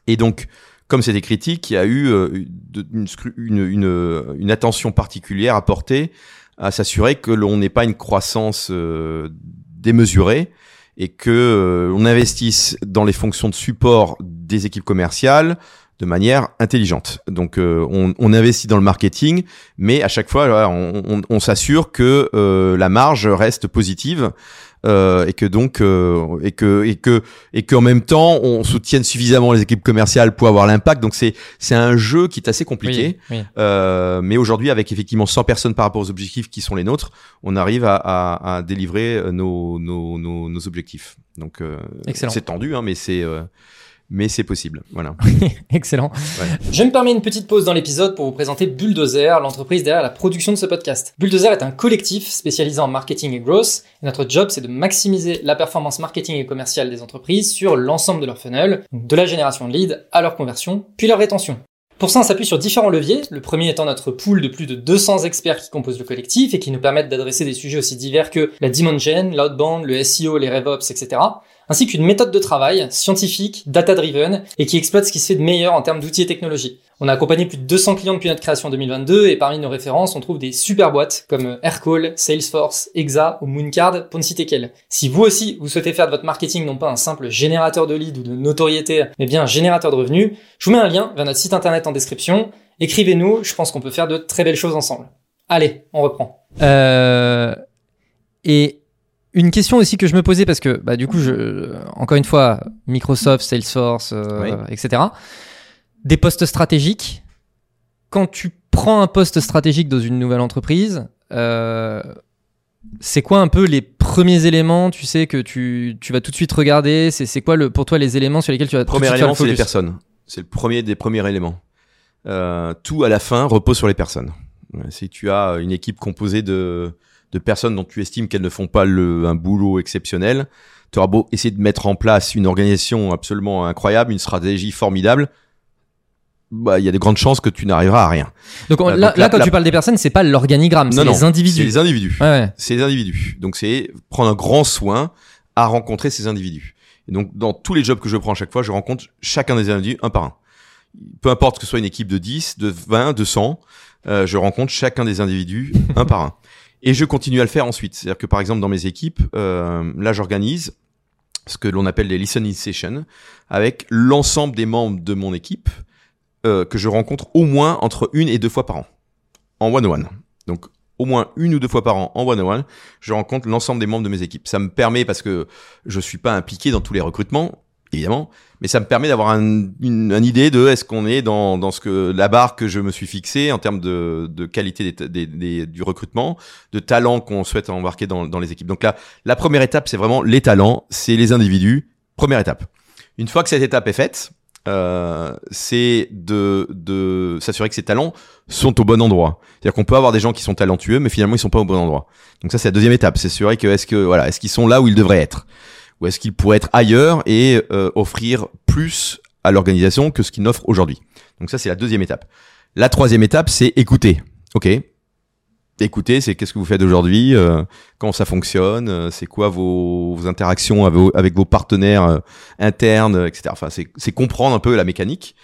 Et donc comme c'était critique, il y a eu euh, une, une, une, une attention particulière à porter à s'assurer que l'on n'ait pas une croissance euh, démesurée et que euh, on investisse dans les fonctions de support des équipes commerciales de manière intelligente. Donc euh, on, on investit dans le marketing, mais à chaque fois on, on- on s'assure que euh, la marge reste positive euh, et que donc euh, et que et que et qu'en même temps on soutienne suffisamment les équipes commerciales pour avoir l'impact. Donc c'est c'est un jeu qui est assez compliqué. Oui, oui. Euh, mais aujourd'hui, avec effectivement 100 personnes par rapport aux objectifs qui sont les nôtres, on arrive à, à, à délivrer nos, nos, nos, nos objectifs. Donc, euh, c'est tendu, hein, mais c'est euh, mais c'est possible. Voilà. [laughs] Excellent. Ouais. Je me permets une petite pause dans l'épisode pour vous présenter Bulldozer, l'entreprise derrière la production de ce podcast. Bulldozer est un collectif spécialisé en marketing et growth. Et notre job, c'est de maximiser la performance marketing et commerciale des entreprises sur l'ensemble de leur funnel, de la génération de leads à leur conversion, puis leur rétention. Pour ça, on s'appuie sur différents leviers, le premier étant notre pool de plus de 200 experts qui composent le collectif et qui nous permettent d'adresser des sujets aussi divers que la demand gen, l'outbound, le SEO, les RevOps, etc ainsi qu'une méthode de travail scientifique, data-driven, et qui exploite ce qui se fait de meilleur en termes d'outils et technologies. On a accompagné plus de 200 clients depuis notre création en 2022, et parmi nos références, on trouve des super boîtes comme Aircall, Salesforce, Exa ou Mooncard, pour ne citer qu'elles. Si vous aussi, vous souhaitez faire de votre marketing non pas un simple générateur de leads ou de notoriété, mais bien un générateur de revenus, je vous mets un lien vers notre site internet en description. Écrivez-nous, je pense qu'on peut faire de très belles choses ensemble. Allez, on reprend. Euh... Et une question aussi que je me posais parce que bah, du coup, je, encore une fois, Microsoft, Salesforce, euh, Oui. etc. Des postes stratégiques. Quand tu prends un poste stratégique dans une nouvelle entreprise, euh, c'est quoi un peu les premiers éléments, tu sais, que tu, tu vas tout de suite regarder? C'est c'est quoi le, pour toi les éléments sur lesquels tu vas tout de Premier suite élément, c'est les personnes. C'est le premier des premiers éléments. Euh, tout à la fin repose sur les personnes. Si tu as une équipe composée de, de personnes dont tu estimes qu'elles ne font pas le, un boulot exceptionnel, tu auras beau essayer de mettre en place une organisation absolument incroyable, une stratégie formidable, bah, il y a de grandes chances que tu n'arriveras à rien. Donc, on- Euh, là, donc là, la- quand la- tu parles des personnes, c'est pas l'organigramme, c'est les individus. C'est les individus. Ouais, ouais. c'est les individus. Donc c'est prendre un grand soin à rencontrer ces individus. Et donc dans tous les jobs que je prends à chaque fois, je rencontre chacun des individus un par un. Peu importe que ce soit une équipe de 10, de 20, de 100, euh, je rencontre chacun des individus un par un. [laughs] Et je continue à le faire ensuite. C'est-à-dire que par exemple dans mes équipes, euh, là j'organise ce que l'on appelle les listening sessions avec l'ensemble des membres de mon équipe euh, que je rencontre au moins entre une et deux fois par an en one-on-one. Donc au moins une ou deux fois par an en one-on-one, je rencontre l'ensemble des membres de mes équipes. Ça me permet, parce que je suis pas impliqué dans tous les recrutements, évidemment, mais ça me permet d'avoir un, une, une idée de est-ce qu'on est dans, dans ce que la barre que je me suis fixée en termes de, de qualité des, des, du recrutement, de talents qu'on souhaite embarquer dans, dans les équipes. Donc là, la première étape, c'est vraiment les talents, c'est les individus. Première étape. Une fois que cette étape est faite, euh, c'est de, de s'assurer que ces talents sont au bon endroit. C'est-à-dire qu'on peut avoir des gens qui sont talentueux, mais finalement ils sont pas au bon endroit. Donc ça c'est la deuxième étape. C'est s'assurer que est-ce que voilà, est-ce qu'ils sont là où ils devraient être, ou est-ce qu'ils pourraient être ailleurs et euh, offrir plus à l'organisation que ce qu'ils n'offrent aujourd'hui? Donc ça c'est la deuxième étape. La troisième étape c'est écouter. Ok, écouter, c'est qu'est-ce que vous faites aujourd'hui, euh, comment ça fonctionne, euh, c'est quoi vos, vos interactions avec vos, partenaires euh, internes, etc. Enfin, c'est, comprendre un peu la mécanique.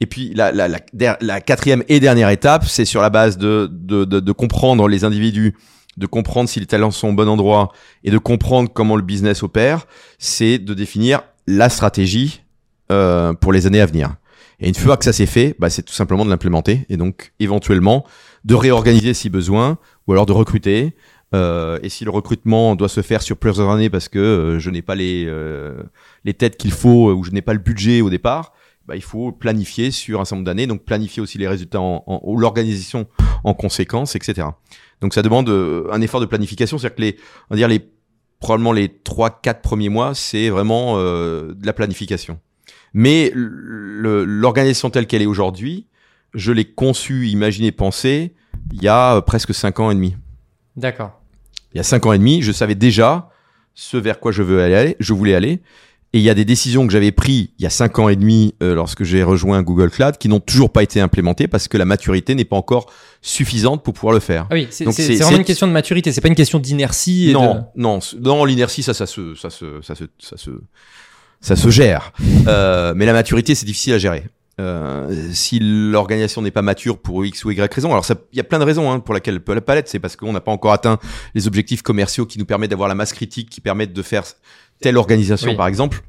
Et puis la, la, la, la quatrième et dernière étape, c'est sur la base de, de, de, de comprendre les individus, de comprendre si les talents sont au bon endroit et de comprendre comment le business opère, c'est de définir la stratégie euh, pour les années à venir. Et une fois que ça c'est fait, bah, c'est tout simplement de l'implémenter et donc éventuellement de réorganiser si besoin, ou alors de recruter. Euh, et si le recrutement doit se faire sur plusieurs années parce que euh, je n'ai pas les, euh, les têtes qu'il faut ou je n'ai pas le budget au départ, bah, il faut planifier sur un certain nombre d'années, donc planifier aussi les résultats en, en- ou l'organisation en conséquence, etc. Donc ça demande euh, un effort de planification, c'est-à-dire que les, on va dire les probablement les trois quatre premiers mois, c'est vraiment euh, de la planification. Mais l'organisation telle qu'elle est aujourd'hui, je l'ai conçue, imaginée, pensée il y a euh, presque cinq ans et demi. D'accord. Il y a cinq ans et demi, je savais déjà ce vers quoi je veux aller, je voulais aller. Et il y a des décisions que j'avais prises il y a cinq ans et demi euh, lorsque j'ai rejoint Google Cloud qui n'ont toujours pas été implémentées parce que la maturité n'est pas encore suffisante pour pouvoir le faire. Ah oui, c'est vraiment une question de maturité, c'est pas une question d'inertie. et de- Non, non, non, l'inertie, ça, ça se, ça se, ça se, ça se, ça se gère. [laughs] Euh, mais la maturité, c'est difficile à gérer. Euh, si l'organisation n'est pas mature pour X ou Y raison, alors il y a plein de raisons hein, pour laquelle elle peut pas l'être. C'est parce qu'on n'a pas encore atteint les objectifs commerciaux qui nous permettent d'avoir la masse critique, qui permettent de faire telle organisation, Oui. par exemple.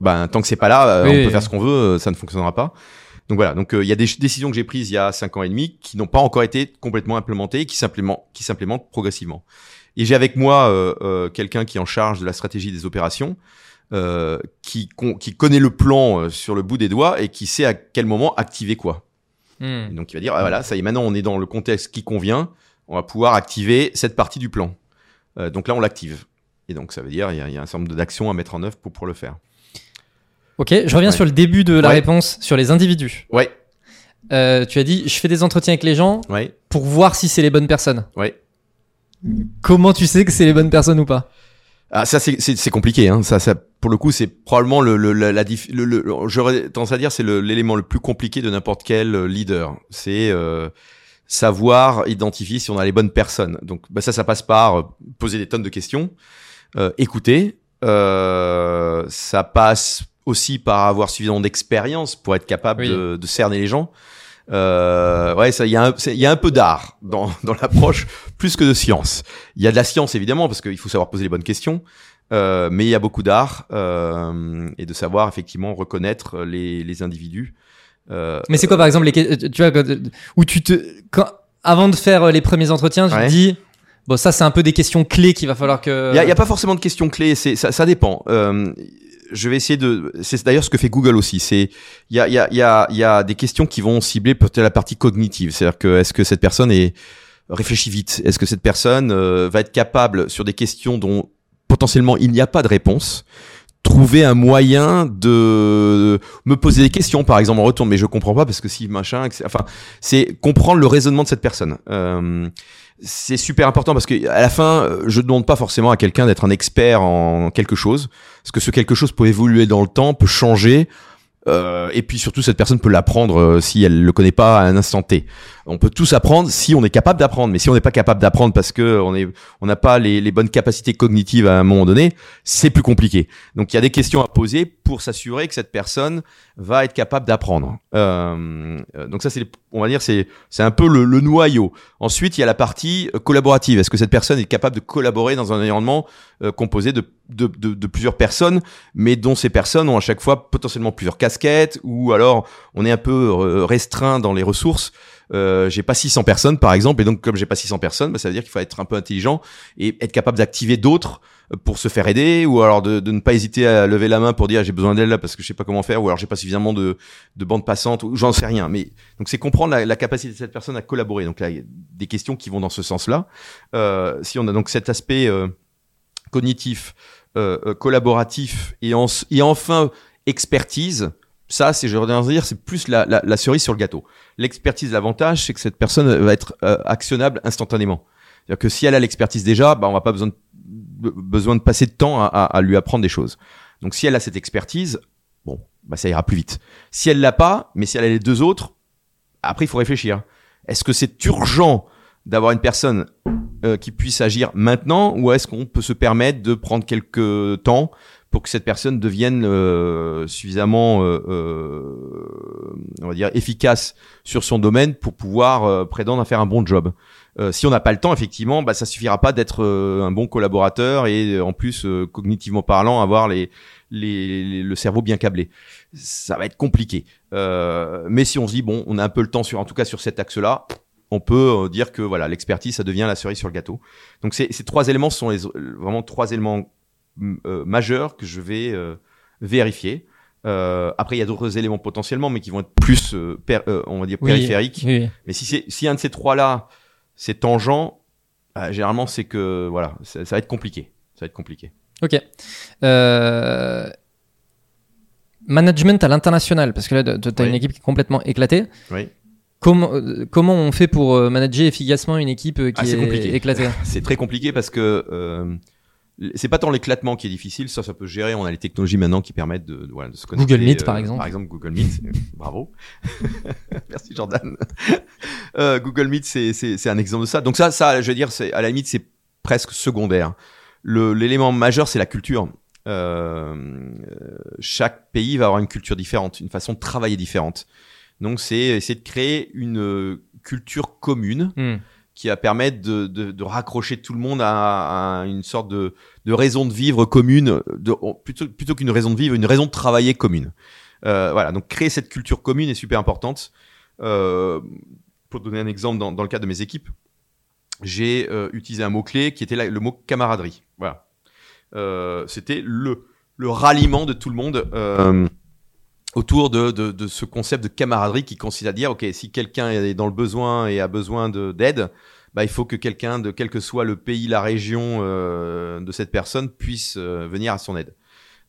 Ben, tant que c'est pas là, euh, Oui, on oui, peut faire ce qu'on veut, euh, ça ne fonctionnera pas. Donc voilà, donc euh, il y a des décisions que j'ai prises il y a cinq ans et demi qui n'ont pas encore été complètement implémentées, qui s'implémentent, qui s'implémentent progressivement. Et j'ai avec moi euh, euh, quelqu'un qui est en charge de la stratégie des opérations, qui, con- qui connaît le plan sur le bout des doigts et qui sait à quel moment activer quoi. Et donc il va dire ah, voilà, ça y est, maintenant on est dans le contexte qui convient, on va pouvoir activer cette partie du plan. Donc là on l'active. Et donc ça veut dire il y a, il y a un certain nombre d'actions à mettre en œuvre pour, pour le faire. Ok, je reviens Ouais. sur le début de la Ouais. réponse sur les individus. Ouais, Euh, tu as dit, je fais des entretiens avec les gens ouais, pour voir si c'est les bonnes personnes. ouais. Comment tu sais que c'est les bonnes personnes ou pas? Ah, ça c'est compliqué hein. Ça ça pour le coup c'est probablement le le la, la le, le- j'aurais tendance à dire c'est l'élément le plus compliqué de n'importe quel euh, leader. C'est euh, savoir identifier si on a les bonnes personnes. Donc bah, ça ça passe par poser des tonnes de questions, euh, écouter. Euh, ça passe aussi par avoir suffisamment d'expérience pour être capable Oui. de, de cerner les gens. Euh, ouais, il y a un, y a un peu d'art dans, [laughs] dans l'approche, plus que de science. Il y a de la science évidemment parce qu'il faut savoir poser les bonnes questions, euh, mais il y a beaucoup d'art euh, et de savoir effectivement reconnaître les, les individus. Euh, Mais c'est quoi par exemple les tu vois où tu te quand avant de faire euh, les premiers entretiens, tu Ouais. te dis bon ça c'est un peu des questions clés qu'il va falloir que Il y a, pas forcément de questions clés, ça, ça dépend. Euh, je vais essayer de. C'est d'ailleurs ce que fait Google aussi. C'est il y a, y, a, y, a, y a des questions qui vont cibler peut-être la partie cognitive. C'est-à-dire que est-ce que cette personne est réfléchit vite? Est-ce que cette personne euh, va être capable sur des questions dont potentiellement il n'y a pas de réponse? Trouver un moyen de me poser des questions par exemple en retour. Mais je comprends pas parce que si machin enfin c'est comprendre le raisonnement de cette personne. Euh, c'est super important parce que à la fin, je ne demande pas forcément à quelqu'un d'être un expert en quelque chose, parce que ce quelque chose peut évoluer dans le temps, peut changer, euh, et puis surtout cette personne peut l'apprendre euh, si elle le connaît pas à un instant T. On peut tous apprendre si on est capable d'apprendre, mais si on n'est pas capable d'apprendre parce que on n'a pas les, bonnes capacités cognitives à un moment donné, c'est plus compliqué. Donc il y a des questions à poser pour s'assurer que cette personne va être capable d'apprendre. Euh, euh, donc ça c'est, on va dire c'est, c'est un peu le, noyau. Ensuite il y a la partie euh, collaborative. Est-ce que cette personne est capable de collaborer dans un environnement euh, composé de, de, de, plusieurs personnes, mais dont ces personnes ont à chaque fois potentiellement plusieurs casquettes, ou alors on est un peu restreint dans les ressources? Euh, j'ai pas 600 personnes par exemple, et donc comme j'ai pas 600 personnes, bah, ça veut dire qu'il faut être un peu intelligent et être capable d'activer d'autres pour se faire aider, ou alors de, ne pas hésiter à lever la main pour dire j'ai besoin d'aide là parce que je sais pas comment faire, ou alors j'ai pas suffisamment de, de bande passante, ou j'en sais rien. Mais donc c'est comprendre la, capacité de cette personne à collaborer. Donc là, il y a des questions qui vont dans ce sens-là. Euh, si on a donc cet aspect euh, cognitif, euh, euh, collaboratif et enfin expertise, ça, c'est, je voudrais dire, c'est plus la, la, la, cerise sur le gâteau. L'expertise, l'avantage, c'est que cette personne va être euh, actionnable instantanément. C'est-à-dire que si elle a l'expertise déjà, bah, on va pas besoin de, besoin de passer de temps à, à, à, lui apprendre des choses. Donc, si elle a cette expertise, bon, bah, ça ira plus vite. Si elle l'a pas, mais si elle a les deux autres, après, il faut réfléchir. Est-ce que c'est urgent d'avoir une personne euh, qui puisse agir maintenant ou est-ce qu'on peut se permettre de prendre quelques temps pour que cette personne devienne euh, suffisamment, euh, euh, on va dire, efficace sur son domaine pour pouvoir euh, prétendre à faire un bon job. Si on n'a pas le temps, effectivement, bah, ça suffira pas d'être un bon collaborateur et en plus, cognitivement parlant, avoir les, les, les, le cerveau bien câblé. Ça va être compliqué. mais si on se dit, bon, on a un peu le temps sur, en tout cas sur cet axe-là, on peut dire que voilà l'expertise ça devient la cerise sur le gâteau. Donc ces, ces trois éléments sont les, vraiment trois éléments majeurs que je vais euh, vérifier. Euh, après, il y a d'autres éléments potentiellement, mais qui vont être plus, euh, euh, on va dire, périphériques. Oui. Mais si c'est si un de ces trois-là, c'est tangent, bah, généralement, c'est que voilà, ça, ça, va être compliqué. Ça va être compliqué. Ok. Management à l'international, parce que là, tu as Oui. une équipe qui est complètement éclatée. Oui. Comment, euh, comment on fait pour euh, manager efficacement une équipe euh, qui Ah, est compliqué. éclatée? [laughs] C'est très compliqué parce que euh, c'est pas tant l'éclatement qui est difficile, ça, ça peut gérer. On a les technologies maintenant qui permettent de, de, voilà, de se connecter. Google Meet, par exemple. Par exemple, Google Meet. [laughs] Bravo. [laughs] Merci Jordan. [laughs] Euh, Google Meet, c'est un exemple de ça. Donc ça, ça, je veux dire, c'est à la limite, c'est presque secondaire. L'élément majeur, c'est la culture. Euh, euh, chaque pays va avoir une culture différente, une façon de travailler différente. Donc c'est essayer de créer une euh, culture commune Hmm. Qui va permettre de, de, raccrocher tout le monde à, une sorte de, de raison de vivre commune, plutôt, plutôt qu'une raison de vivre, une raison de travailler commune. Euh, voilà, donc créer cette culture commune est super importante. Euh, pour donner un exemple, dans, dans le cadre de mes équipes, j'ai euh, utilisé un mot-clé qui était le mot camaraderie. Voilà. C'était le, le ralliement de tout le monde. Autour de, de, de, ce concept de camaraderie qui consiste à dire, OK, si quelqu'un est dans le besoin et a besoin de- d'aide, bah, il faut que quelqu'un de quel que soit le pays, la région euh, de cette personne puisse euh, venir à son aide.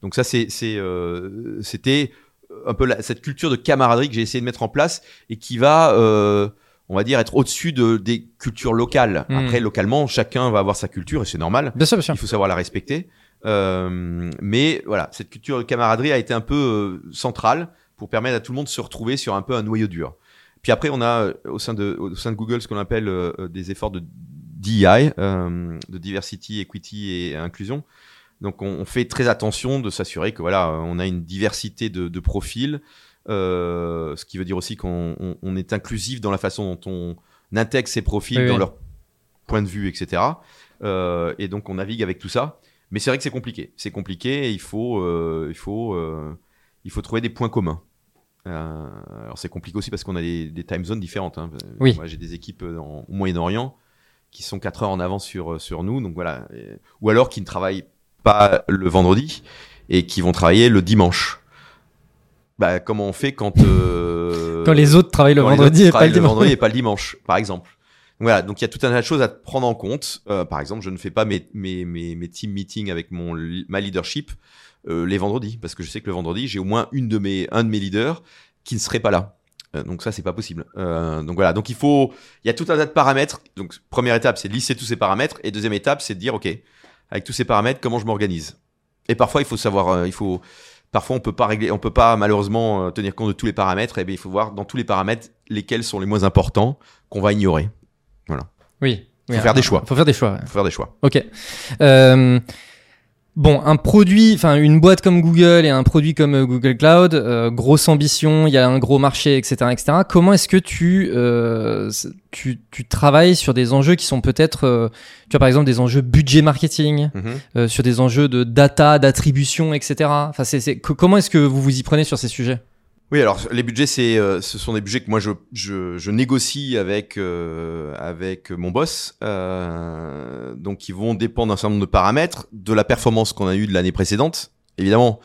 Donc ça, c'est, euh, c'était un peu la- cette culture de camaraderie que j'ai essayé de mettre en place et qui va, euh, on va dire, être au-dessus de, des cultures locales. Mm. Après, localement, chacun va avoir sa culture et c'est normal. Bien sûr, bien sûr. Il faut savoir la respecter. Euh, mais voilà, cette culture de camaraderie a été un peu euh, centrale pour permettre à tout le monde de se retrouver sur un peu un noyau dur. Puis après, on a euh, au sein de, au sein de Google ce qu'on appelle euh, des efforts de DEI, de diversity, equity et inclusion. Donc, on, on fait très attention de s'assurer que voilà, on a une diversité de, de profils, euh, ce qui veut dire aussi qu'on on, on est inclusif dans la façon dont on intègre ces profils Oui, dans oui. leur point de vue, etc. Euh, et donc, on navigue avec tout ça. Mais c'est vrai que c'est compliqué. C'est compliqué et il faut, euh, il faut, euh, il faut trouver des points communs. Euh, alors c'est compliqué aussi parce qu'on a des, des time zones différentes. Hein. Oui. Moi, j'ai des équipes en, au Moyen-Orient qui sont 4 heures en avance sur, euh, sur nous. Donc voilà. Ou alors qui ne travaillent pas le vendredi et qui vont travailler le dimanche. Bah, comment on fait quand euh, Quand les autres travaillent le et pas dimanche? vendredi et pas le dimanche, par exemple? Voilà, donc il y a tout un tas de choses à prendre en compte. Euh, par exemple, je ne fais pas mes, mes, mes, mes team meetings avec mon, ma leadership euh, les vendredis, parce que je sais que le vendredi, j'ai au moins une de mes, un de mes leaders qui ne serait pas là. Euh, donc ça, c'est pas possible. Euh, donc voilà, donc il faut, il y a tout un tas de paramètres. Donc première étape, c'est de lister tous ces paramètres, et deuxième étape, c'est de dire, ok, avec tous ces paramètres, comment je m'organise? Et parfois, il faut savoir, euh, il faut, parfois on peut pas régler, on peut pas malheureusement euh, tenir compte de tous les paramètres. Et bien, il faut voir dans tous les paramètres lesquels sont les moins importants qu'on va ignorer. Oui. Faut Oui, faire des ah, choix. Faut faire des choix. ouais. Il faut faire des choix. Ok. Euh, bon, un produit, enfin une boîte comme Google et un produit comme euh, Google Cloud, euh, grosse ambition, il y a un gros marché, etc., etc. Comment est-ce que tu, euh, tu tu travailles sur des enjeux qui sont peut-être, euh, tu vois par exemple des enjeux budget marketing, Mhm. euh, sur des enjeux de data, d'attribution, etc. Enfin, c'est, c'est co- comment est-ce que vous vous y prenez sur ces sujets? Oui, alors les budgets, c'est, euh, ce sont des budgets que moi je, je, je négocie avec euh, avec mon boss, euh, donc qui vont dépendre d'un certain nombre de paramètres, de la performance qu'on a eue de l'année précédente. Évidemment,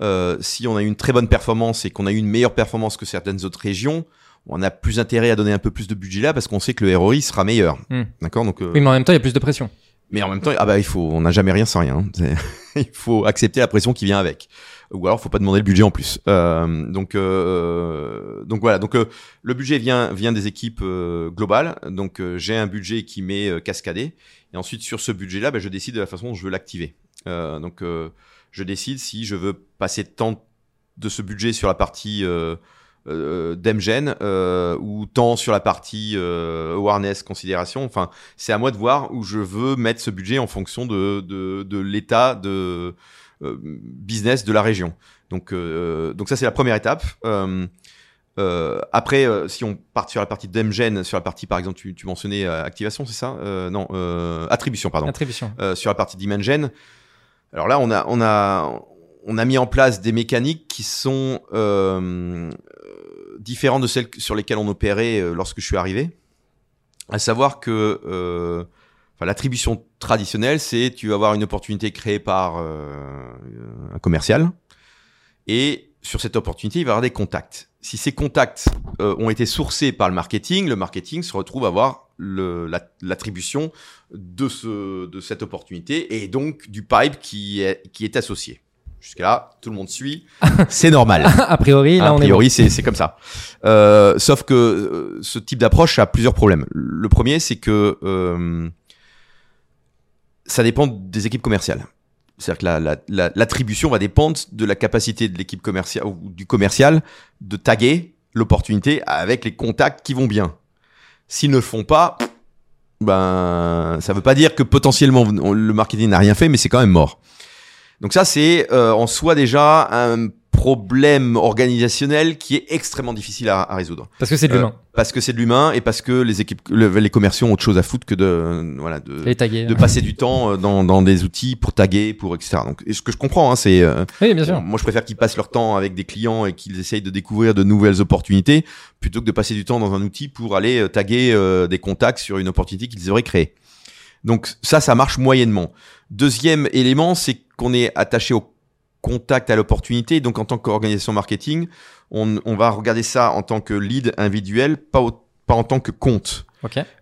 euh, si on a eu une très bonne performance et qu'on a eu une meilleure performance que certaines autres régions, on a plus intérêt à donner un peu plus de budget là parce qu'on sait que le ROI sera meilleur. Hmm. D'accord, donc. euh, Oui, mais en même temps, il y a plus de pression. Mais en même temps, ah bah il faut, on n'a jamais rien sans rien. hein. [laughs] Il faut accepter la pression qui vient avec. Ou alors, faut pas demander le budget en plus. Euh, donc, euh, donc voilà. Donc, euh, le budget vient vient des équipes euh, globales. Donc, euh, j'ai un budget qui m'est cascadé. Et ensuite, sur ce budget-là, ben, je décide de la façon dont je veux l'activer. Donc, je décide si je veux passer tant de ce budget sur la partie euh, d'Emgen euh, ou tant sur la partie euh, awareness considération. Enfin, c'est à moi de voir où je veux mettre ce budget en fonction de, de, de l'état de euh, business de la région. Donc, euh, donc ça c'est la première étape. Euh, euh, après, euh, si on part sur la partie d'Emgen, sur la partie par exemple, tu, tu mentionnais activation, c'est ça euh, Non, euh, attribution, pardon. Attribution. Euh, sur la partie d'Imagen. Alors là, on a, on a, on a mis en place des mécaniques qui sont euh, différentes de celles sur lesquelles on opérait euh, lorsque je suis arrivé. À savoir que euh, enfin, l'attribution traditionnelle, c'est tu vas avoir une opportunité créée par euh, un commercial et sur cette opportunité, il va y avoir des contacts. Si ces contacts euh, ont été sourcés par le marketing, le marketing se retrouve à avoir l'attribution de, ce, de cette opportunité et donc du pipe qui est, qui est associé. Jusqu'à là, tout le monde suit. [laughs] C'est normal. a priori, là, a on priori, c'est c'est comme ça. Euh, sauf que euh, ce type d'approche a plusieurs problèmes. Le premier, c'est que euh, ça dépend des équipes commerciales. C'est-à-dire que la- la- la- l'attribution va dépendre de la capacité de l'équipe commerciale ou du commercial de taguer l'opportunité avec les contacts qui vont bien. S'ils ne le font pas, ben ça veut pas dire que potentiellement on- le marketing n'a rien fait, mais c'est quand même mort. Donc ça, c'est euh, en soi déjà un problème organisationnel qui est extrêmement difficile à, à résoudre. Parce que c'est de Euh, l'humain. parce que c'est de l'humain et parce que les équipes, le- les commerciaux ont autre chose à foutre que de, euh, voilà, de, Les taguer. de passer du temps euh, dans, dans des outils pour taguer, pour etc. Donc, et ce que je comprends, hein, c'est, euh, Oui, bien sûr. moi je préfère qu'ils passent leur temps avec des clients et qu'ils essayent de découvrir de nouvelles opportunités plutôt que de passer du temps dans un outil pour aller euh, taguer euh, des contacts sur une opportunité qu'ils auraient créée. Donc ça, ça marche moyennement. Deuxième élément, c'est qu'on est attaché au contact à l'opportunité. Donc en tant qu'organisation marketing, on, on va regarder ça en tant que lead individuel, pas, au- pas en tant que compte.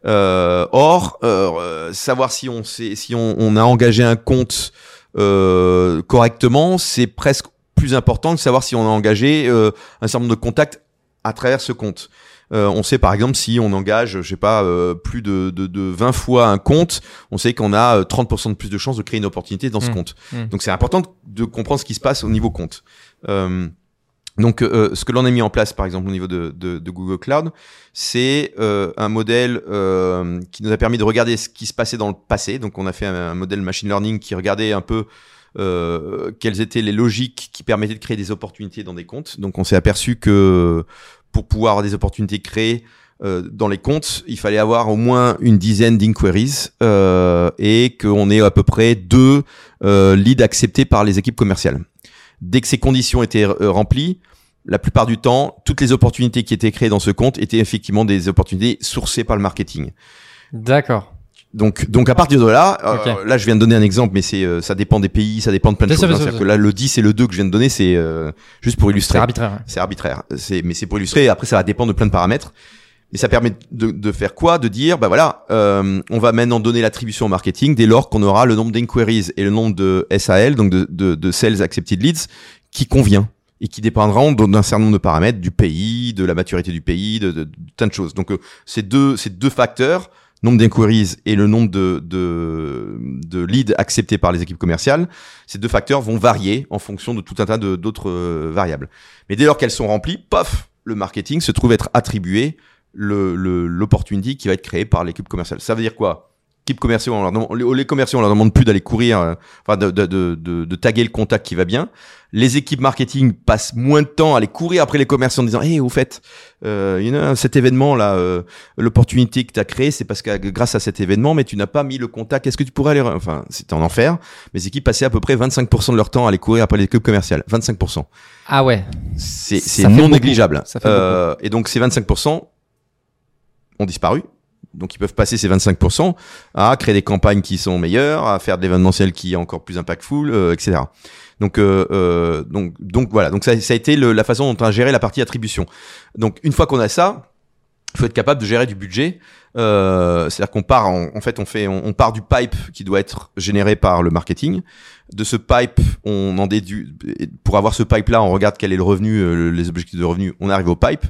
Euh, or, euh, euh, savoir si on sait, si on, on a engagé un compte euh, correctement, c'est presque plus important que savoir si on a engagé un certain nombre de contacts à travers ce compte. Euh, on sait par exemple si on engage, je sais pas, euh, plus de, de, de 20 fois un compte, on sait qu'on a euh, 30% de plus de chances de créer une opportunité dans ce Mm. compte. Mm. Donc c'est important de, comprendre ce qui se passe au niveau compte. Euh, donc, euh, ce que l'on a mis en place, par exemple, au niveau de, de, de Google Cloud, c'est euh, un modèle euh, qui nous a permis de regarder ce qui se passait dans le passé. Donc, on a fait un, un modèle machine learning qui regardait un peu euh, quelles étaient les logiques qui permettaient de créer des opportunités dans des comptes. Donc, on s'est aperçu que pour pouvoir avoir des opportunités créées euh, dans les comptes, il fallait avoir au moins une dizaine d'inquiries euh, et qu'on ait à peu près deux euh, leads acceptés par les équipes commerciales. Dès que ces conditions étaient euh, remplies, la plupart du temps, toutes les opportunités qui étaient créées dans ce compte étaient effectivement des opportunités sourcées par le marketing. D'accord. Donc, donc à partir de là, euh, là je viens de donner un exemple, mais c'est euh, ça dépend des pays, ça dépend de plein de choses. hein. C'est-à-dire que là, le 10 et le 2 que je viens de donner, c'est euh, juste pour C'est illustrer. arbitraire. ouais. C'est arbitraire. C'est, mais c'est pour illustrer. Après, ça va dépendre de plein de paramètres. Et ça permet de, de faire quoi? De dire, bah voilà, euh, on va maintenant donner l'attribution au marketing dès lors qu'on aura le nombre d'inquiries et le nombre de SAL, donc de, de, de Sales Accepted Leads, qui convient et qui dépendront d'un certain nombre de paramètres, du pays, de la maturité du pays, de, de, de plein de choses. Donc, euh, ces deux, ces deux facteurs, nombre d'inquiries et le nombre de, de, leads acceptés par les équipes commerciales, ces deux facteurs vont varier en fonction de tout un tas d'autres euh, variables. Mais dès lors qu'elles sont remplies, paf, le marketing se trouve être attribué le- le- l'opportunity qui va être créée par l'équipe commerciale. Ça veut dire quoi? Équipes commerciaux, on leur demande- les, commerciaux, on leur demande plus d'aller courir, euh, enfin de, de, de, de, taguer le contact qui va bien. Les équipes marketing passent moins de temps à aller courir après les commerciaux en disant, hé, au fait, euh, you know, cet événement là, euh, l'opportunité que tu as créée, c'est parce que grâce à cet événement, mais tu n'as pas mis le contact. Est-ce que tu pourrais aller, enfin, c'était en enfer. Mes équipes passaient à peu près 25% de leur temps à aller courir après les équipes commerciales. 25%. Ah ouais. C'est non négligeable. Ça fait Euh, et donc ces 25% ont disparu. Donc ils peuvent passer ces 25% à créer des campagnes qui sont meilleures, à faire de l'événementiel qui est encore plus impactful, euh, etc. Donc, euh, euh, donc, donc voilà. Donc ça, ça a été le- la façon dont on a géré la partie attribution. Donc une fois qu'on a ça, il faut être capable de gérer du budget. Euh, C'est-à-dire qu'on part, en, en fait, on fait, on, on part du pipe qui doit être généré par le marketing. De ce pipe, on en déduit. Pour avoir ce pipe-là, on regarde quel est le revenu, euh, les objectifs de revenu. On arrive au pipe.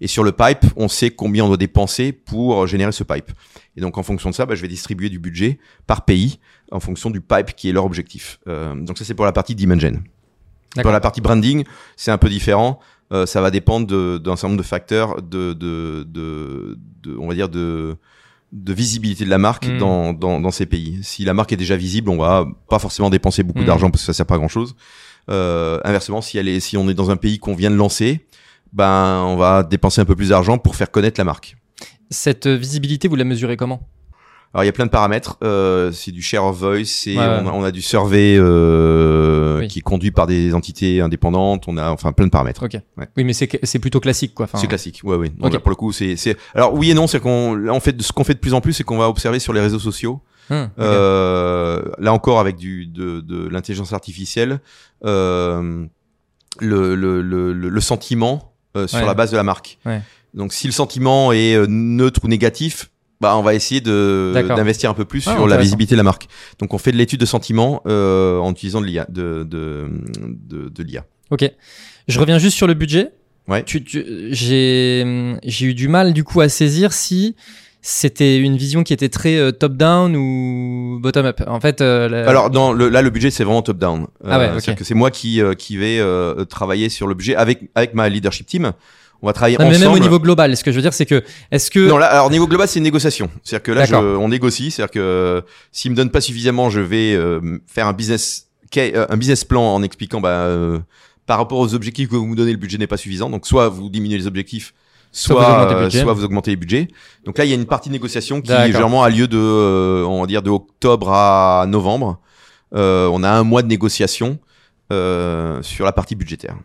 Et sur le pipe, on sait combien on doit dépenser pour générer ce pipe. Et donc, en fonction de ça, bah, je vais distribuer du budget par pays en fonction du pipe qui est leur objectif. Euh, donc ça, c'est pour la partie Dimension. Pour la partie branding, c'est un peu différent. Euh, ça va dépendre d'un certain nombre de facteurs de, de, de, de- on va dire de, de visibilité de la marque Mm. dans, dans, dans ces pays. Si la marque est déjà visible, on va pas forcément dépenser beaucoup Mm. d'argent parce que ça sert pas à grand chose. Euh, inversement, si elle est, si on est dans un pays qu'on vient de lancer, ben on va dépenser un peu plus d'argent pour faire connaître la marque. Cette visibilité, vous la mesurez comment? Alors il y a plein de paramètres. Euh, c'est du share of voice, c'est Ouais, on, a, on a du survey euh, Oui. qui est conduit par des entités indépendantes. On a enfin plein de paramètres. Ok. Ouais. Oui, mais c'est c'est plutôt classique, quoi. Enfin, C'est classique, ouais, ouais. Non, Ok. là, pour le coup, c'est, c'est. Alors oui et non, c'est qu'on, là, on fait, ce qu'on fait de plus en plus, c'est qu'on va observer sur les réseaux sociaux. Hum. Euh, là encore, avec du de, de l'intelligence artificielle, euh, le, le, le, le sentiment euh, sur Ouais. la base de la marque. Ouais. Donc, si le sentiment est euh, neutre ou négatif, bah, on va essayer de d'investir un peu plus Ah, sur la visibilité de la marque. Donc, on fait de l'étude de sentiment euh, en utilisant de l'IA, de, de, de, de l'IA. Ok. Je reviens juste sur le budget. Ouais. Tu, tu- j'ai, j'ai eu du mal du coup à saisir si c'était une vision qui était très euh, top-down ou bottom-up? En fait, euh, la- Alors dans le, là le budget c'est vraiment top down. Ah ouais, ok. C'est-à-dire que c'est moi qui euh, qui vais euh, travailler sur le budget avec avec ma leadership team. On va travailler Non, mais ensemble. même au niveau global, ce que je veux dire, c'est que est-ce que Non là alors niveau global c'est une négociation. C'est-à-dire que là je, on négocie. C'est-à-dire que euh, s'il me donne pas suffisamment, je vais euh, faire un business euh, un business plan en expliquant bah euh, par rapport aux objectifs que vous me donnez le budget n'est pas suffisant. Donc soit vous diminuez les objectifs. Soit Soit, vous augmentez le euh, budget. soit vous augmentez les budgets. Donc là, il y a une partie de négociation qui généralement a lieu de, euh, on va dire, de octobre à novembre. Euh, on a un mois de négociation euh, sur la partie budgétaire.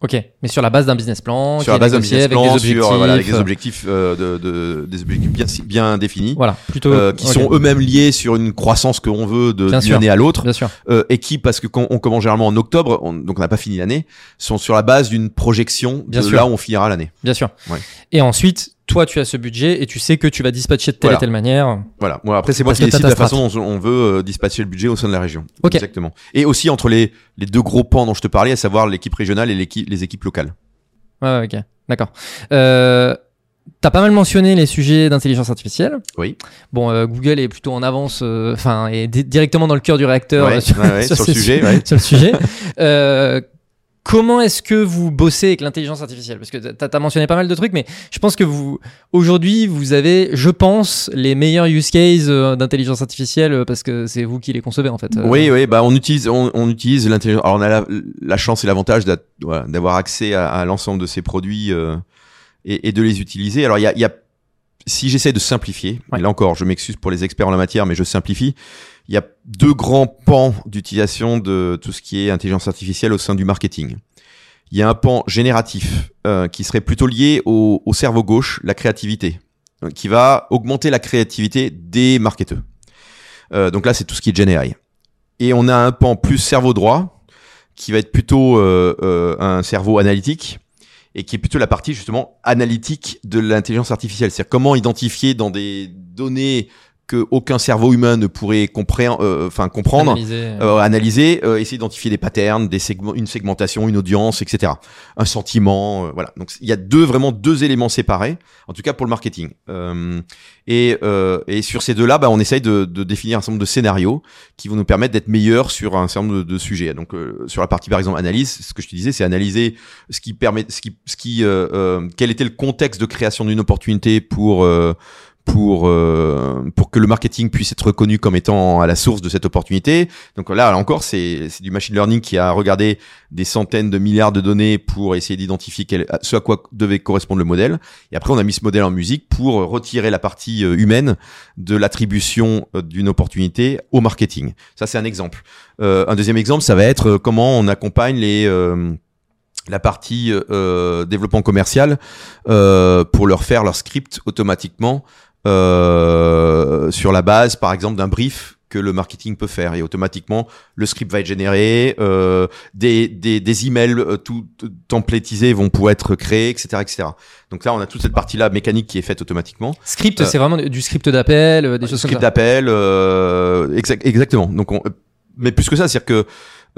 Ok, mais sur la base d'un business plan, sur la base d'un business avec plan, des objectifs, sur, voilà, avec des euh, objectifs, euh, de, de- des objectifs bien, bien définis, Voilà, plutôt euh, qui sont eux-mêmes liés sur une croissance que l'on veut de d'une année à l'autre, Bien sûr. euh, et qui, parce que quand on commence généralement en octobre, on- donc on n'a pas fini l'année, sont sur la base d'une projection Bien de sûr. là où on finira l'année. Bien sûr. Ouais. Et ensuite, toi, tu as ce budget et tu sais que tu vas dispatcher de telle Voilà. et telle manière. Voilà. Moi, après, c'est moi qui décide de la façon dont on veut euh, dispatcher le budget au sein de la région. Ok. Exactement. Et aussi entre les, les deux gros pans dont je te parlais, à savoir l'équipe régionale et les équipes locales. Ouais, ok, d'accord. Euh, T'as pas mal mentionné les sujets d'intelligence artificielle. Oui. Bon, euh, Google est plutôt en avance, euh, enfin, est di- directement dans le cœur du réacteur Ouais, euh, sur, ouais, [laughs] sur le sujet, su- ouais. sur le sujet. [laughs] Comment est-ce que vous bossez avec l'intelligence artificielle? Parce que t'as as mentionné pas mal de trucs, mais je pense que vous, aujourd'hui, vous avez, je pense, les meilleurs use cases euh, d'intelligence artificielle euh, parce que c'est vous qui les concevez en fait. Euh, Oui, oui, bah on utilise, on, on utilise l'intelligence. Alors on a la, la chance et l'avantage voilà, d'avoir accès à, à l'ensemble de ces produits euh, et, et de les utiliser. Alors il y a, y a si j'essaie de simplifier, Ouais. et là encore, je m'excuse pour les experts en la matière, mais je simplifie. Il y a deux grands pans d'utilisation de tout ce qui est intelligence artificielle au sein du marketing. Il y a un pan génératif euh, qui serait plutôt lié au, au cerveau gauche, la créativité, euh, qui va augmenter la créativité des marketeurs. Euh, donc là, c'est tout ce qui est Gen AI. Et on a un pan plus cerveau droit, qui va être plutôt un cerveau analytique, et qui est plutôt la partie justement analytique de l'intelligence artificielle. C'est-à-dire comment identifier dans des données que aucun cerveau humain ne pourrait compré- euh, comprendre, analyser, euh, analyser, euh, essayer d'identifier des patterns, des segments, une segmentation, une audience, etc. Un sentiment, euh, voilà. Donc il y a deux vraiment deux éléments séparés, en tout cas pour le marketing. Euh, et, euh, et sur ces deux-là, bah, on essaye de, de définir un certain nombre de scénarios qui vont nous permettre d'être meilleurs sur un certain nombre de, de sujets. Donc euh, sur la partie par exemple analyse, ce que je te disais, c'est analyser ce qui permet, ce qui, ce qui, quel était le contexte de création d'une opportunité pour euh, pour euh, pour que le marketing puisse être reconnu comme étant à la source de cette opportunité. Donc là, encore, c'est c'est du machine learning qui a regardé des centaines de milliards de données pour essayer d'identifier ce à quoi devait correspondre le modèle. Et après, on a mis ce modèle en musique pour retirer la partie euh, humaine de l'attribution euh, d'une opportunité au marketing. Ça, c'est un exemple. Euh, un deuxième exemple, ça va être comment on accompagne les euh, la partie euh, développement commercial euh, pour leur faire leur script automatiquement euh, sur la base, par exemple, d'un brief que le marketing peut faire et automatiquement le script va être généré, euh, des, des, des emails euh, tout templétisés vont pouvoir être créés, etc., etc. Donc là, on a toute cette partie-là mécanique qui est faite automatiquement. Script, Euh, c'est vraiment du script d'appel, euh, des choses comme script ça. d'appel, euh, exact- exactement. Donc, on, mais plus que ça, c'est-à-dire que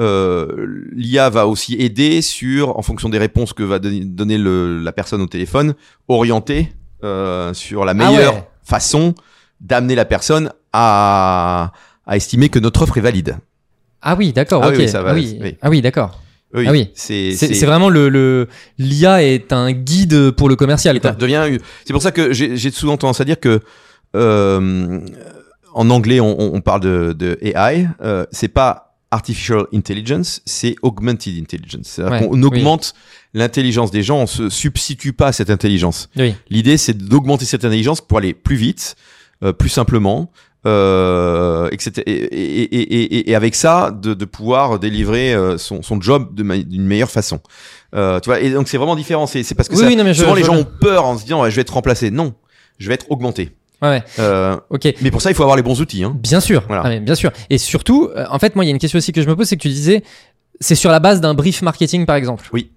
euh, l'IA va aussi aider sur, en fonction des réponses que va donner, donner le, la personne au téléphone, orienter euh, sur la Ah meilleure ouais. Façon d'amener la personne à, à estimer que notre offre est valide. Ah oui, d'accord, Ah oui, oui, ça va, ah oui, oui. Ah oui, d'accord. Oui, Ah oui. c'est vraiment le, l'IA est un guide pour le commercial. Quoi. devient. C'est pour ça que j'ai souvent tendance à dire que euh, en anglais on parle de, de AI. Euh, c'est pas artificial intelligence, c'est augmented intelligence. C'est-à-dire Ouais, qu'on augmente l'intelligence des gens, on se substitue pas à cette intelligence. Oui. L'idée c'est d'augmenter cette intelligence pour aller plus vite, euh, plus simplement. Euh, etc. Et, et, et, et, et avec ça, de, de pouvoir délivrer euh, son, son job d'une meilleure façon. Euh, tu vois, et donc c'est vraiment différent. C'est parce que Oui, ça, oui, non, mais je- souvent les je gens ont peur en se disant ouais, je vais être remplacé. Non, je vais être augmenté. Ouais, ouais. Euh, Ok. mais pour ça, il faut avoir les bons outils. Hein. Bien sûr. Voilà. Ah, mais bien sûr. Et surtout, euh, en fait, moi, il y a une question aussi que je me pose, c'est que tu disais, c'est sur la base d'un brief marketing, par exemple. Oui.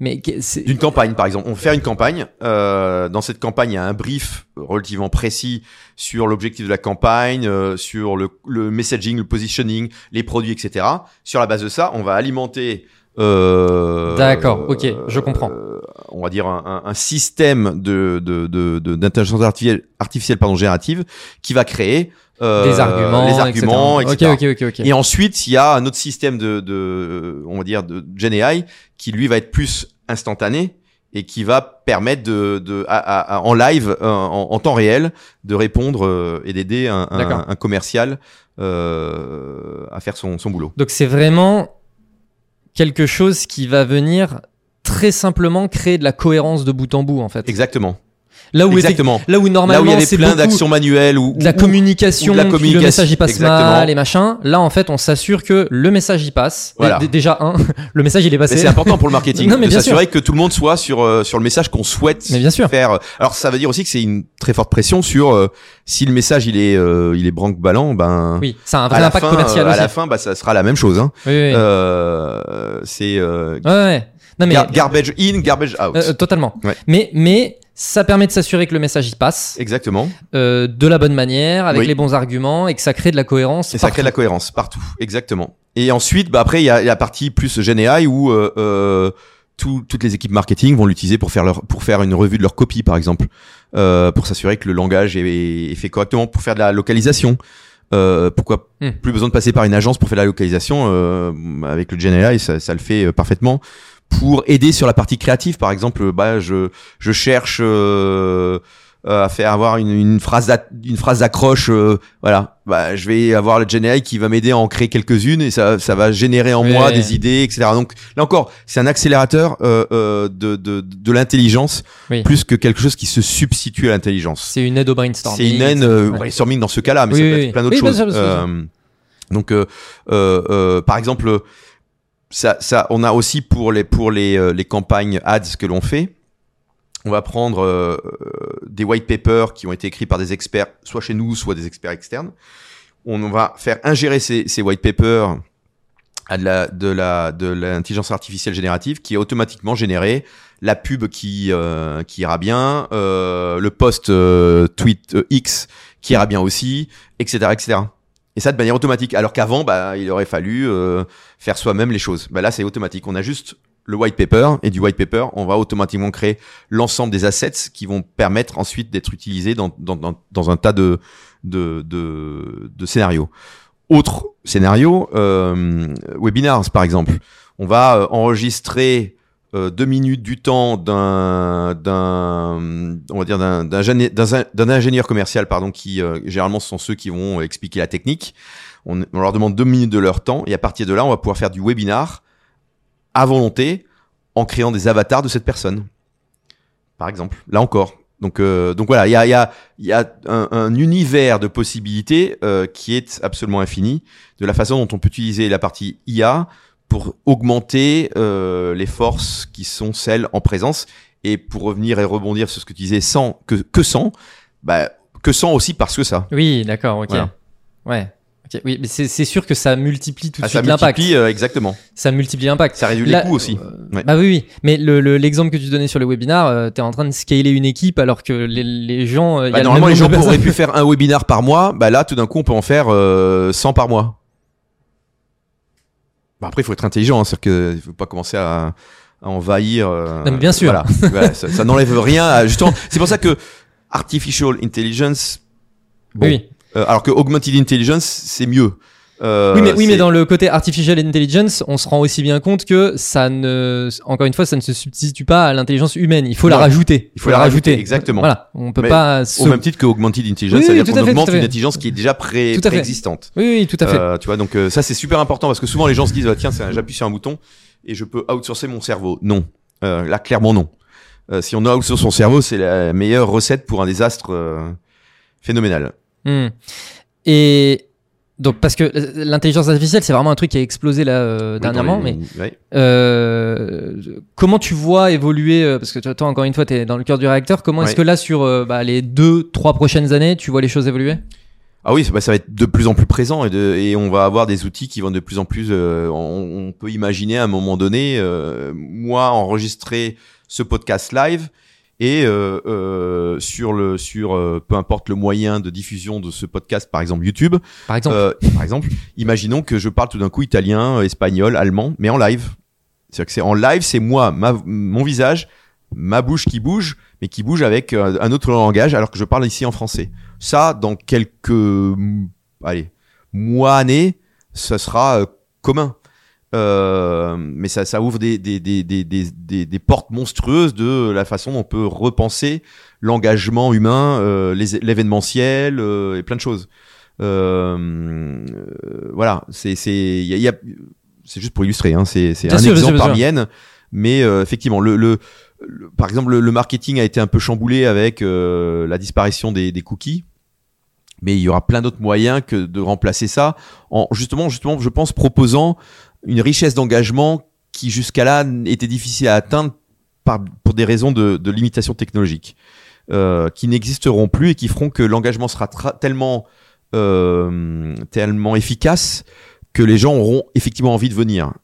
Mais D'une campagne, par exemple. On fait une campagne. Euh, dans cette campagne, il y a un brief relativement précis sur l'objectif de la campagne, euh, sur le, le messaging, le positioning, les produits, etc. Sur la base de ça, on va alimenter. Euh, D'accord, ok, je comprends. euh, on va dire un, un- un système de de- de- de- d'intelligence artificielle, artificielle pardon, générative qui va créer euh, des arguments, les arguments, etc. Ok, ok, ok, ok. Et ensuite, il y a un autre système de, de on va dire, de Gen AI qui lui va être plus instantané et qui va permettre de, de à- à- en live, euh, en, en temps réel, de répondre et d'aider un, un, un commercial euh, à faire son, son boulot. Donc c'est vraiment quelque chose qui va venir très simplement créer de la cohérence de bout en bout, en fait. Exactement. Là où, Exactement. là où Là normalement où il y avait plein d'actions manuelles ou la communication, ou la puis le communication, message il passe exactement. mal et machin. Là, en fait, on s'assure que le message y passe. Voilà. Dé- Déjà un, [laughs] le message il est passé. c'est important pour le [laughs] marketing Non, mais de s'assurer que tout le monde soit sur euh, sur le message qu'on souhaite Mais bien sûr. faire. Alors ça veut dire aussi que c'est une très forte pression sur euh, si le message il est euh, il est branque-ballant, ben Oui, ça a un vrai impact fin, commercial euh, à la fin, bah ça sera la même chose. Hein. Oui, oui, oui. Euh, c'est euh, Ouais, ouais. Non mais garbage in, garbage out. totalement. Ouais. Mais mais ça permet de s'assurer que le message y passe Exactement. euh, de la bonne manière, avec Oui. les bons arguments et que ça crée de la cohérence. Et ça crée de la cohérence partout. Exactement. Et ensuite, bah après, il y a la partie plus Gen AI où euh, euh, tout- toutes les équipes marketing vont l'utiliser pour faire leur pour faire une revue de leur copie, par exemple, euh, pour s'assurer que le langage est, est fait correctement, pour faire de la localisation. Euh, pourquoi Hmm. plus besoin de passer par une agence pour faire de la localisation euh, avec le Gen AI, ça, ça le fait parfaitement. Pour aider sur la partie créative, par exemple, bah je je cherche euh, à faire avoir une, une phrase une phrase d'accroche, euh, voilà. Bah je vais avoir le AI qui va m'aider à en créer quelques-unes et ça ça va générer en moi des idées, etc. Donc là encore, c'est un accélérateur euh, euh, de de de l'intelligence Oui. plus que quelque chose qui se substitue à l'intelligence. C'est une aide au brainstorming. C'est une haine, euh, Ouais. brainstorming dans ce cas-là, mais Oui, ça oui, peut être plein d'autres choses. bien sûr. Euh, donc, euh, euh, euh, par exemple, ça, ça, on a aussi pour les pour les euh, les campagnes ads que l'on fait, on va prendre euh, euh, des white papers qui ont été écrits par des experts, soit chez nous, soit des experts externes. On va faire ingérer ces, ces white papers à de la de la de l'intelligence artificielle générative qui est automatiquement généré la pub qui euh, qui ira bien euh, le post euh, tweet X qui ira bien aussi etc etc et ça de manière automatique. Alors qu'avant bah il aurait fallu euh, faire soi-même les choses. Bah là c'est automatique. On a juste le white paper. Et du white paper on va automatiquement créer l'ensemble des assets qui vont permettre ensuite d'être utilisés dans dans dans, dans un tas de de de, scénarios. Autre scénario, euh, webinars par exemple. On va euh, enregistrer euh, deux minutes du temps d'un on va dire d'un ingénieur commercial pardon qui euh, généralement ce sont ceux qui vont expliquer la technique. On, leur demande deux minutes de leur temps et à partir de là on va pouvoir faire du webinar à volonté en créant des avatars de cette personne par exemple. Là encore. Donc euh, voilà il y a un, un univers de possibilités qui est absolument infini de la façon dont on peut utiliser la partie IA pour augmenter euh, les forces qui sont celles en présence. Et pour revenir et rebondir sur ce que tu disais, sans que que sans, bah que sans aussi parce que ça. Oui, d'accord, ok. Voilà. Ouais. ok. Oui, mais c'est sûr que ça multiplie tout de Ah, ça suite l'impact. multiplie euh, exactement. Ça multiplie l'impact. Ça réduit Là- les coûts aussi. euh, Ouais. Bah oui, oui. Mais le- le- l'exemple que tu donnais sur le webinar, euh, t'es en train de scaler une équipe alors que les, les gens. euh, il y Bah, a le normalement, les gens auraient [laughs] pu faire un webinar par mois. Bah là, tout d'un coup, on peut en faire euh, 100 par mois. Bah, après, il faut être intelligent, hein, c'est-à-dire qu'il faut pas commencer à, à envahir. euh, Non, mais bien sûr. Voilà, [laughs] Voilà, ça, ça n'enlève rien. à- justement, c'est pour ça que artificial intelligence. Bon, Oui, Euh, alors que augmented intelligence, c'est mieux. Euh, oui, mais, oui, mais dans le côté artificial intelligence, on se rend aussi bien compte que ça ne, encore une fois, ça ne se substitue pas à l'intelligence humaine. Il faut la rajouter. Il faut la rajouter, exactement. Voilà, on peut Mais pas. Au même titre que augmented intelligence, Oui, c'est-à-dire qu'on augmente une intelligence qui est déjà pré- Tout à fait. préexistante. Oui, oui, tout à fait. Euh, tu vois, donc euh, ça c'est super important parce que souvent les gens se disent ah, tiens, j'appuie sur un bouton et je peux outsourcer mon cerveau. Non, là clairement non. Si on outsource son cerveau, c'est la meilleure recette pour un désastre phénoménal. Hmm. Et donc, parce que l'intelligence artificielle, c'est vraiment un truc qui a explosé là euh, Oui, dernièrement. les- Mais euh, comment tu vois évoluer euh, Parce que toi, encore une fois, tu es dans le cœur du réacteur. Comment est-ce que là, sur euh, bah, les deux, trois prochaines années, tu vois les choses évoluer? Ah oui, bah, ça va être de plus en plus présent et, de, et on va avoir des outils qui vont de plus en plus. euh, on, on peut imaginer à un moment donné, euh, moi enregistrer ce podcast live et euh, euh, sur le sur euh, peu importe le moyen de diffusion de ce podcast, par exemple YouTube. Par exemple Euh, par exemple, imaginons que je parle tout d'un coup italien, espagnol, allemand, mais en live. C'est-à-dire que c'est en live, c'est moi, ma, mon visage, ma bouche qui bouge, mais qui bouge avec euh, un autre langage, alors que je parle ici en français. Ça, dans quelques, allez, mois, années, ça sera euh, commun. Euh, mais ça, ça ouvre des, des, des, des, des, des, des portes monstrueuses de la façon dont on peut repenser l'engagement humain, euh, les- l'événementiel euh, et plein de choses. Euh, euh, voilà, c'est y a, y a- c'est juste pour illustrer, hein, c'est un sûr, exemple parmi N, mais euh, effectivement le, le, le- par exemple le, le marketing a été un peu chamboulé avec euh, la disparition des, des cookies. Mais il y aura plein d'autres moyens que de remplacer ça en justement, justement, je pense, proposant une richesse d'engagement qui jusqu'à là était difficile à atteindre pour des raisons de, de limitation technologique, euh, qui n'existeront plus et qui feront que l'engagement sera tellement, euh, tellement efficace que les gens auront effectivement envie de venir.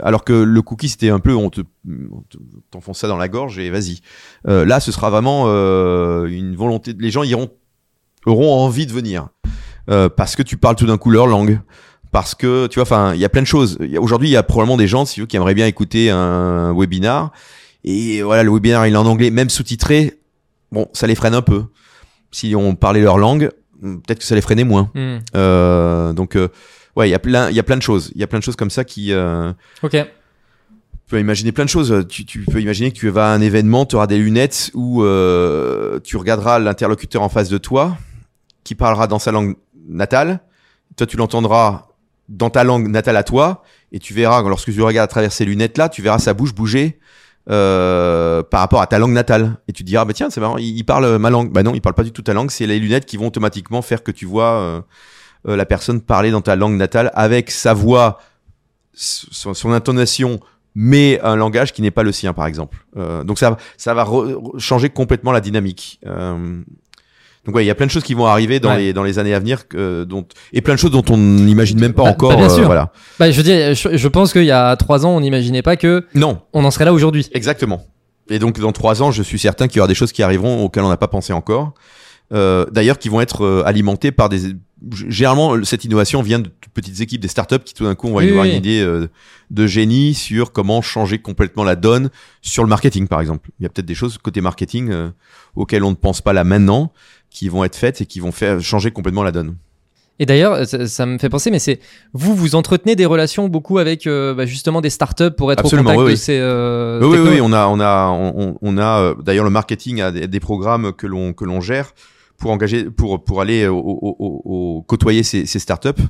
Alors que le cookie, c'était un peu, on te, on te- t'enfonce ça dans la gorge et vas-y. Euh, là, ce sera vraiment une volonté. Les gens iront, auront envie de venir parce que tu parles tout d'un coup leur langue, parce que tu vois, enfin, il y a plein de choses. Aujourd'hui, il y a probablement des gens, si veux, qui aimeraient bien écouter un webinar et voilà, le webinar il est en anglais, même sous-titré. Bon, ça les freine un peu. Si on parlait leur langue, peut-être que ça les freinait moins. Hmm. Euh, donc, euh, ouais, il y a plein, il y a plein de choses. Il y a plein de choses comme ça qui. Euh, Ok. tu peux imaginer plein de choses. Tu, tu peux imaginer que tu vas à un événement, tu auras des lunettes où euh, tu regarderas l'interlocuteur en face de toi, qui parlera dans sa langue natale. Toi, tu l'entendras dans ta langue natale à toi, et tu verras, lorsque tu regardes à travers ces lunettes-là, tu verras sa bouche bouger euh, par rapport à ta langue natale. Et tu te diras, bah tiens, c'est marrant, il, parle ma langue. Bah non, il parle pas du tout ta langue, c'est les lunettes qui vont automatiquement faire que tu vois euh, euh, la personne parler dans ta langue natale avec sa voix, son, intonation, mais un langage qui n'est pas le sien, par exemple. Donc ça, ça va changer complètement la dynamique. Donc ouais, il y a plein de choses qui vont arriver dans Ouais. les dans les années à venir, euh, dont et plein de choses dont on n'imagine même pas Bah, encore. bah, bien euh, sûr. voilà. Bah, je veux dire, je, je pense qu'il y a trois ans, on n'imaginait pas que Non, on en serait là aujourd'hui. Exactement. Et donc dans trois ans, je suis certain qu'il y aura des choses qui arriveront auxquelles on n'a pas pensé encore. Euh, D'ailleurs, qui vont être euh, alimentées par des. Généralement, cette innovation vient de petites équipes, des startups qui tout d'un coup vont Oui, avoir oui. une idée euh, de génie sur comment changer complètement la donne sur le marketing, par exemple. Il y a peut-être des choses côté marketing euh, auxquelles on ne pense pas là maintenant, qui vont être faites et qui vont faire changer complètement la donne. Et d'ailleurs, ça, ça me fait penser, mais c'est vous, vous entretenez des relations beaucoup avec euh, bah, justement des startups pour être Absolument, au contact oui, de oui. ces. euh, Oui, oui, on a, on a, on, on a euh, d'ailleurs le marketing a des, des programmes que l'on que l'on gère pour engager, pour pour aller au, au- côtoyer ces, ces startups,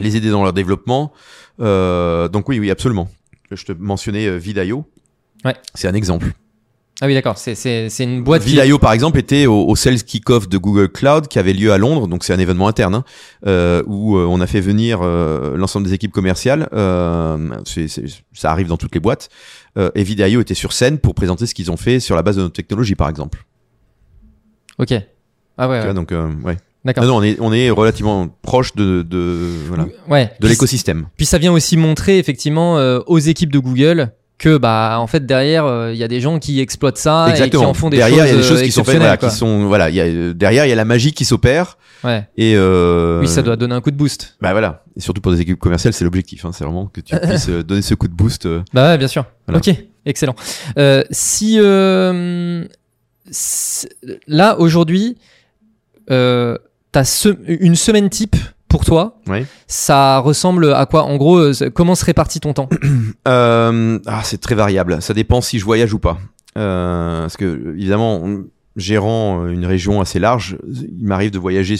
les aider dans leur développement. Euh, donc oui, oui, absolument. Je te mentionnais Vidaio. Ouais. C'est un exemple. Ah oui, d'accord. C'est une boîte. qui- Vidaio, par exemple, était au, au Sales Kickoff de Google Cloud qui avait lieu à Londres, donc c'est un événement interne, hein, euh, où euh, on a fait venir euh, l'ensemble des équipes commerciales. Euh, c'est- c'est- ça arrive dans toutes les boîtes. Euh, et Vidaio était sur scène pour présenter ce qu'ils ont fait sur la base de notre technologie, par exemple. Ok. Ah ouais. Ouais. donc, euh, ouais. D'accord. Non, non, on est, on est relativement proche de, de, voilà, Ouais. de l'écosystème. Puis ça vient aussi montrer effectivement euh, aux équipes de Google que bah en fait derrière euh, il y a des gens qui exploitent ça et qui en font des derrière, choses, il y a des choses euh, qui sont faites, voilà, qui sont, voilà, il y a, euh, derrière, il y a la magie qui s'opère. Ouais. Et euh, Oui, ça doit donner un coup de boost. Bah voilà. Et surtout pour des équipes commerciales, c'est l'objectif. Hein, c'est vraiment que tu [laughs] puisses euh, donner ce coup de boost. euh. Bah ouais, bien sûr. Voilà. Ok, excellent. Euh, si euh, là aujourd'hui, euh, t'as se- une semaine type pour toi, ça ressemble à quoi? En gros, euh, comment se répartit ton temps? [clears throat] Euh, ah, c'est très variable. Ça dépend si je voyage ou pas. Euh, parce que évidemment, gérant une région assez large, il m'arrive de voyager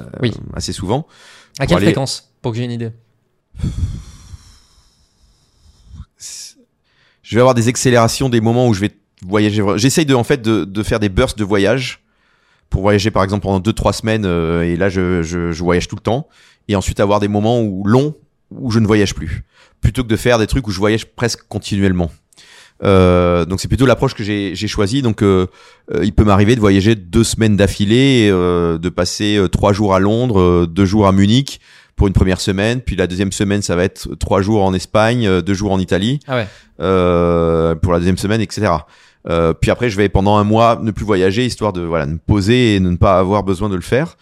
euh, Oui. assez souvent. À quelle aller- fréquence? Pour que j'ai une idée. Je vais avoir des accélérations des moments où je vais voyager. J'essaye de en fait de, de faire des bursts de voyage pour voyager par exemple pendant 2-3 semaines euh, et là je, je, je voyage tout le temps et ensuite avoir des moments où longs où je ne voyage plus plutôt que de faire des trucs où je voyage presque continuellement. Euh, donc c'est plutôt l'approche que j'ai j'ai choisie. Donc euh, euh, il peut m'arriver de voyager deux semaines d'affilée, euh, de passer euh, trois jours à Londres, euh, deux jours à Munich pour une première semaine, puis la deuxième semaine ça va être trois jours en Espagne, euh, deux jours en Italie Ah ouais. euh, pour la deuxième semaine, etc. Euh, puis après, je vais pendant un mois ne plus voyager, histoire de voilà, me poser et de ne pas avoir besoin de le faire.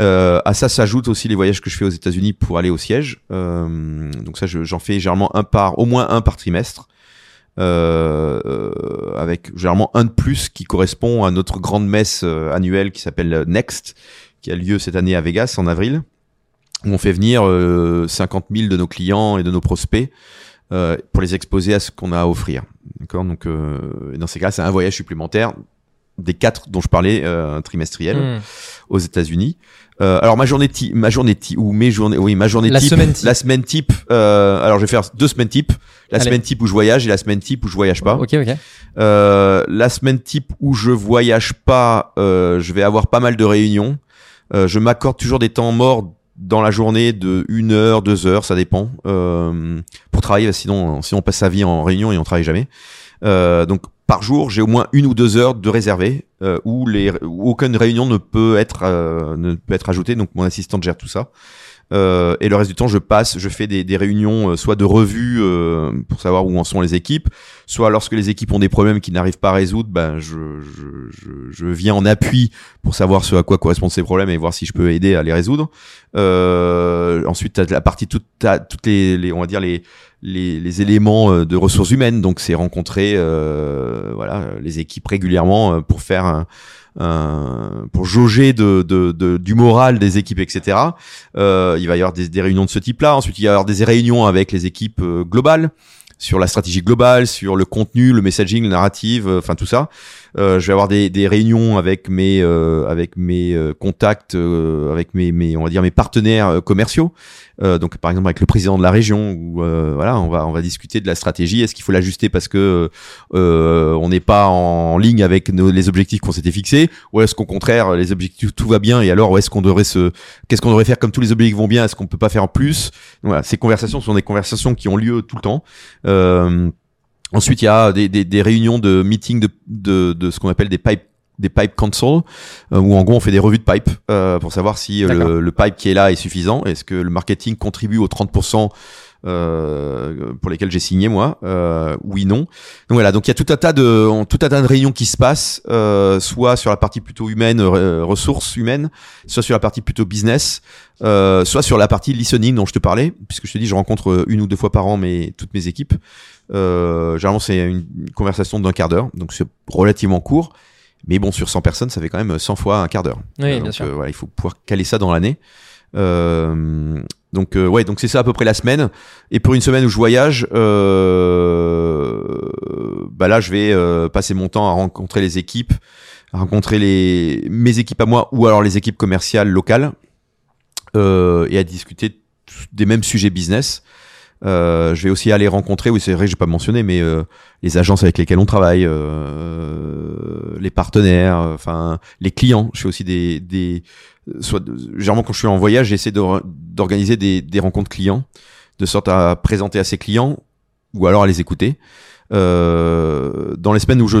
Euh, à ça s'ajoutent aussi les voyages que je fais aux États-Unis pour aller au siège. Euh, donc ça, je- j'en fais généralement un par, au moins un par trimestre, avec généralement un de plus qui correspond à notre grande messe annuelle qui s'appelle Next, qui a lieu cette année à Vegas en avril, où on fait venir euh, 50 000 de nos clients et de nos prospects euh, pour les exposer à ce qu'on a à offrir. D'accord? Donc, euh, dans ces cas, c'est un voyage supplémentaire des quatre dont je parlais euh, trimestriels Hmm. aux États-Unis. Euh, alors ma journée type, ma journée type ou mes journées, oui ma journée La type, semaine type. la semaine type. euh, alors je vais faire deux semaines type. La Allez. semaine type où je voyage et la semaine type où je voyage pas. Ok, ok. Euh, la semaine type où je voyage pas, euh, je vais avoir pas mal de réunions. Euh, je m'accorde toujours des temps morts dans la journée de une heure, deux heures, ça dépend. Euh, pour travailler, sinon, sinon on passe sa vie en réunion et on travaille jamais. Euh, donc par jour, j'ai au moins une ou deux heures de réservé euh, où, les, où aucune réunion ne peut être euh, ne peut être ajoutée. Donc mon assistante gère tout ça. Euh, et le reste du temps, je passe, je fais des, des réunions, euh, soit de revue euh, pour savoir où en sont les équipes, soit lorsque les équipes ont des problèmes qu'ils n'arrivent pas à résoudre, ben je, je, je, je viens en appui pour savoir ce à quoi correspondent ces problèmes et voir si je peux aider à les résoudre. Euh, ensuite, t'as la partie toute, toutes les, les, on va dire les les, les éléments euh, de ressources humaines. Donc, c'est rencontrer euh, voilà les équipes régulièrement euh, pour faire un, un- pour jauger de, de, de- du moral des équipes, etc. Euh, il va y avoir des, des réunions de ce type-là. Ensuite, il va y avoir des réunions avec les équipes euh, globales sur la stratégie globale, sur le contenu, le messaging, le narrative, enfin tout ça. Euh, je vais avoir des, des réunions avec mes euh, avec mes euh, contacts, avec mes, mes on va dire mes partenaires commerciaux. Donc par exemple avec le président de la région où voilà on va on va discuter de la stratégie. Est-ce qu'il faut l'ajuster parce que on n'est pas en ligne avec nos, les objectifs qu'on s'était fixés ou est-ce qu'au contraire les objectifs tout va bien et alors est-ce qu'on devrait se qu'est-ce qu'on devrait faire comme tous les objectifs vont bien est-ce qu'on peut pas faire plus? Voilà ces conversations sont des conversations qui ont lieu tout le temps euh, ensuite il y a des, des, des réunions de meetings de, de, de ce qu'on appelle des pipe des pipe console euh, où en gros on fait des revues de pipe euh, pour savoir si euh, le, le pipe qui est là est suffisant. Est-ce que le marketing contribue aux 30% euh, pour lesquels j'ai signé moi? Euh, oui non. Donc voilà. Donc il y a tout un tas de tout un tas de réunions qui se passent euh, soit sur la partie plutôt humaine ressources humaines soit sur la partie plutôt business euh, soit sur la partie listening dont je te parlais puisque je te dis je rencontre une ou deux fois par an mes toutes mes équipes euh, généralement c'est une, une conversation d'un quart d'heure donc c'est relativement court mais bon sur 100 personnes ça fait quand même 100 fois un quart d'heure Oui, donc, bien sûr. euh, voilà, il faut pouvoir caler ça dans l'année Euh, donc euh, ouais, donc c'est ça à peu près la semaine. Et pour une semaine où je voyage, euh, bah là je vais euh, passer mon temps à rencontrer les équipes, à rencontrer les mes équipes à moi ou alors les équipes commerciales locales euh, et à discuter des mêmes sujets business. Euh, je vais aussi aller rencontrer, oui c'est vrai que j'ai pas mentionné, mais euh, les agences avec lesquelles on travaille, euh, les partenaires, euh, enfin les clients. Je fais aussi des, des soit généralement quand je suis en voyage, j'essaie d'organiser des, des rencontres clients de sorte à présenter à ces clients ou alors à les écouter. Euh, dans les semaines où je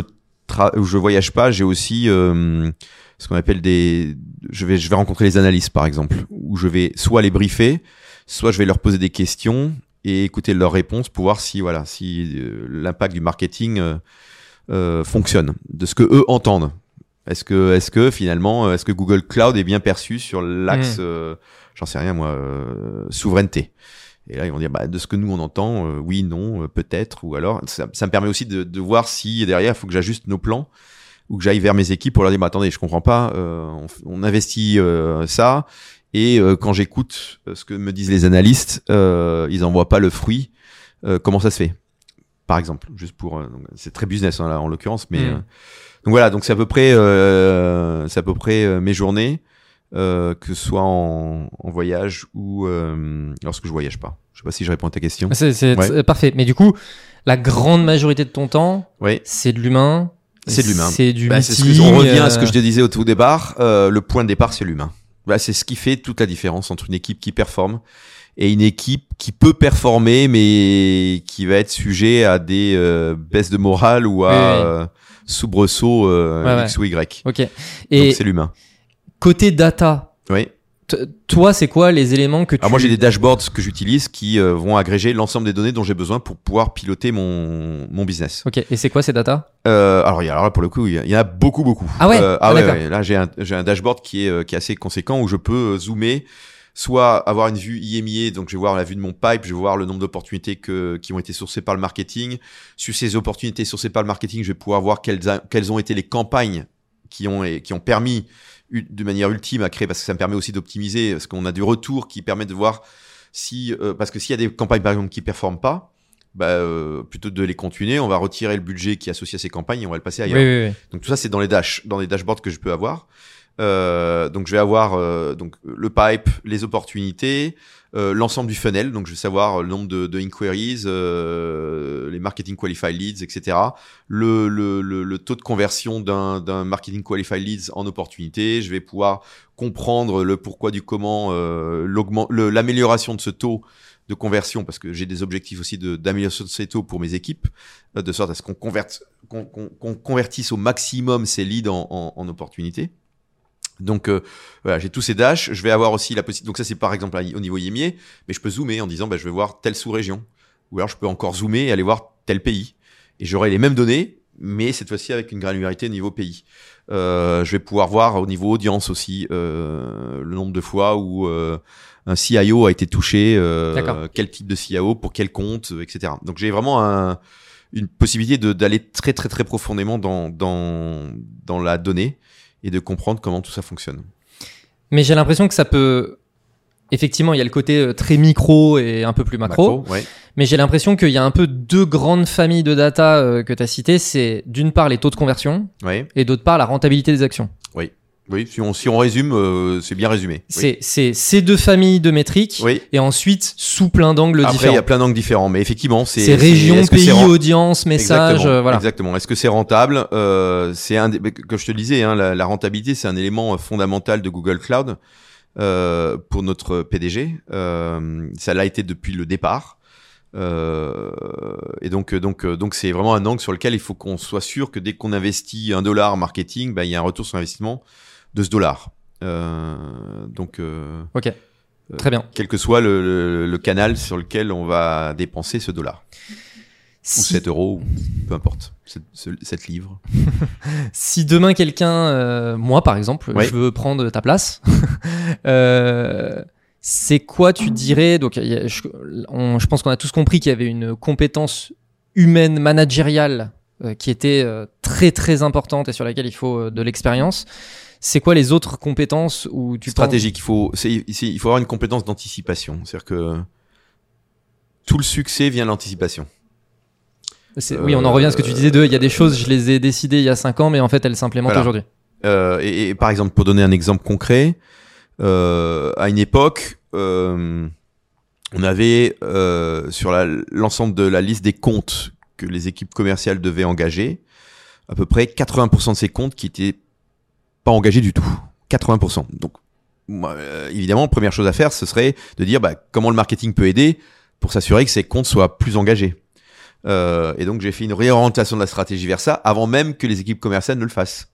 où je voyage pas, j'ai aussi ce qu'on appelle des je vais je vais rencontrer les analystes par exemple où je vais soit les briefer, soit je vais leur poser des questions et écouter leurs réponses pour voir si voilà si euh, l'impact du marketing euh, euh, fonctionne de ce que eux entendent. Est-ce que est-ce que finalement euh, est-ce que Google Cloud est bien perçu sur l'axe euh, j'en sais rien moi euh, souveraineté? Et là ils vont dire bah, de ce que nous on entend euh, oui non euh, peut-être ou alors ça, ça me permet aussi de, de voir si derrière il faut que j'ajuste nos plans ou que j'aille vers mes équipes pour leur dire bah, attendez je comprends pas euh, on, on investit euh, ça et euh, quand j'écoute euh, ce que me disent les analystes, euh, ils en voient pas le fruit. Euh, comment ça se fait? Par exemple, juste pour, euh, c'est très business hein, là, en l'occurrence, mais Mm. euh, donc voilà, donc c'est à peu près, euh, c'est à peu près mes journées, euh, que ce soit en, en voyage ou euh, lorsque je voyage pas. Je sais pas si je réponds à ta question. C'est c'est Ouais. parfait. Mais du coup, la grande majorité de ton temps, Oui. c'est de l'humain. C'est de l'humain. C'est du Bah, ce que- on revient à ce que je te disais au tout départ. euh, le point de départ, c'est l'humain. Bah, c'est ce qui fait toute la différence entre une équipe qui performe et une équipe qui peut performer, mais qui va être sujet à des euh, baisses de morale ou à Oui, oui. euh, soubresauts euh, Ouais, ouais. X ou Y. Ok. Et c'est l'humain. côté data, Oui. Toi, c'est quoi les éléments que tu. Alors moi j'ai des dashboards que j'utilise qui euh, vont agréger l'ensemble des données dont j'ai besoin pour pouvoir piloter mon, mon business. Ok. Et c'est quoi ces data? Euh, alors, il y a, alors là, pour le coup, il y, en a beaucoup, beaucoup. Ah ouais Euh, Ah, ah ouais. Là, j'ai un, j'ai un dashboard qui est, euh, qui est assez conséquent où je peux zoomer, soit avoir une vue IMIA, donc je vais voir la vue de mon pipe, je vais voir le nombre d'opportunités que, qui ont été sourcées par le marketing. Sur ces opportunités sourcées par le marketing, je vais pouvoir voir quelles, a- quelles ont été les campagnes qui ont, qui ont permis de manière ultime à créer, parce que ça me permet aussi d'optimiser, parce qu'on a du retour qui permet de voir si, euh, parce que s'il y a des campagnes par exemple qui performent pas, bah, euh, plutôt de les continuer, on va retirer le budget qui est associé à ces campagnes et on va le passer ailleurs. oui, oui. Donc tout ça c'est dans les dash, dans les dashboards que je peux avoir. Euh, donc je vais avoir donc le pipe, les opportunités, euh, l'ensemble du funnel. Donc je vais savoir le nombre de, de inquiries, euh, les marketing qualified leads, etc. Le, le, le, le taux de conversion d'un marketing qualified leads en opportunité. Je vais pouvoir comprendre le pourquoi du comment, euh, l'amélioration de ce taux de conversion parce que j'ai des objectifs aussi d'amélioration de ces taux pour mes équipes euh, de sorte à ce qu'on qu'on qu'on- qu'on convertisse au maximum ces leads en, en, en opportunités. Donc euh, voilà, j'ai tous ces dashs. Je vais avoir aussi la possibilité. Donc ça c'est par exemple au niveau IMIA, mais je peux zoomer en disant bah, je vais voir telle sous-région. Ou alors je peux encore zoomer et aller voir tel pays. Et j'aurai les mêmes données, mais cette fois-ci avec une granularité au niveau pays. Euh, je vais pouvoir voir au niveau audience aussi euh, le nombre de fois où euh, un CIO a été touché, euh, quel type de CIO, pour quel compte, euh, etc. Donc j'ai vraiment un, une possibilité d'aller très très très profondément dans, dans, dans la donnée et de comprendre comment tout ça fonctionne. Mais j'ai l'impression que ça peut. Effectivement, il y a le côté euh, très micro et un peu plus macro. ouais. Mais j'ai l'impression qu'il y a un peu deux grandes familles de data euh, que tu as citées. C'est d'une part les taux de conversion Ouais. et d'autre part la rentabilité des actions. Oui, si on, si on résume, euh, c'est bien résumé. Oui. C'est ces deux familles de métriques Oui. et ensuite sous plein d'angles Après, il y différents. a plein d'angles différents, mais effectivement, c'est C'est région, pays, audience, message, Exactement, euh, voilà. Exactement. Est-ce que c'est rentable euh, C'est un que je te disais, hein, la, la rentabilité, c'est un élément euh, fondamental de Google Cloud euh, pour notre PDG. Euh, ça l'a été depuis le départ. Euh, et donc, donc, donc, c'est vraiment un angle sur lequel il faut qu'on soit sûr que dès qu'on investit un dollar en marketing, bah, il y a un retour sur investissement de ce dollar. Euh, donc, euh, Ok, euh, très bien. quel que soit le, le- le canal sur lequel on va dépenser ce dollar ou Si, 7 euros, ou peu importe, 7 livres. [laughs] si demain quelqu'un, euh, moi par exemple, je veux prendre ta place, [laughs] euh, c'est quoi tu dirais? Donc, a- je, on- je pense qu'on a tous compris qu'il y avait une compétence humaine managériale euh, qui était très très importante et sur laquelle il faut de l'expérience. C'est quoi les autres compétences où tu penses- stratégique. Il faut, c'est- c'est- il faut avoir une compétence d'anticipation. C'est-à-dire que tout le succès vient de l'anticipation. C'est- Oui, on en revient à ce que tu disais de. Il y a des choses, je les ai décidées il y a 5 ans, mais en fait elles s'implémentent Voilà. aujourd'hui. Euh, et, et par exemple, pour donner un exemple concret, euh, à une époque, euh, on avait euh, sur la- l'ensemble de la liste des comptes que les équipes commerciales devaient engager, à peu près 80% de ces comptes qui étaient pas engagés du tout. 80%. Donc, euh, évidemment, première chose à faire, ce serait de dire bah, comment le marketing peut aider pour s'assurer que ces comptes soient plus engagés. Euh, et donc, j'ai fait une réorientation de la stratégie vers ça avant même que les équipes commerciales ne le fassent.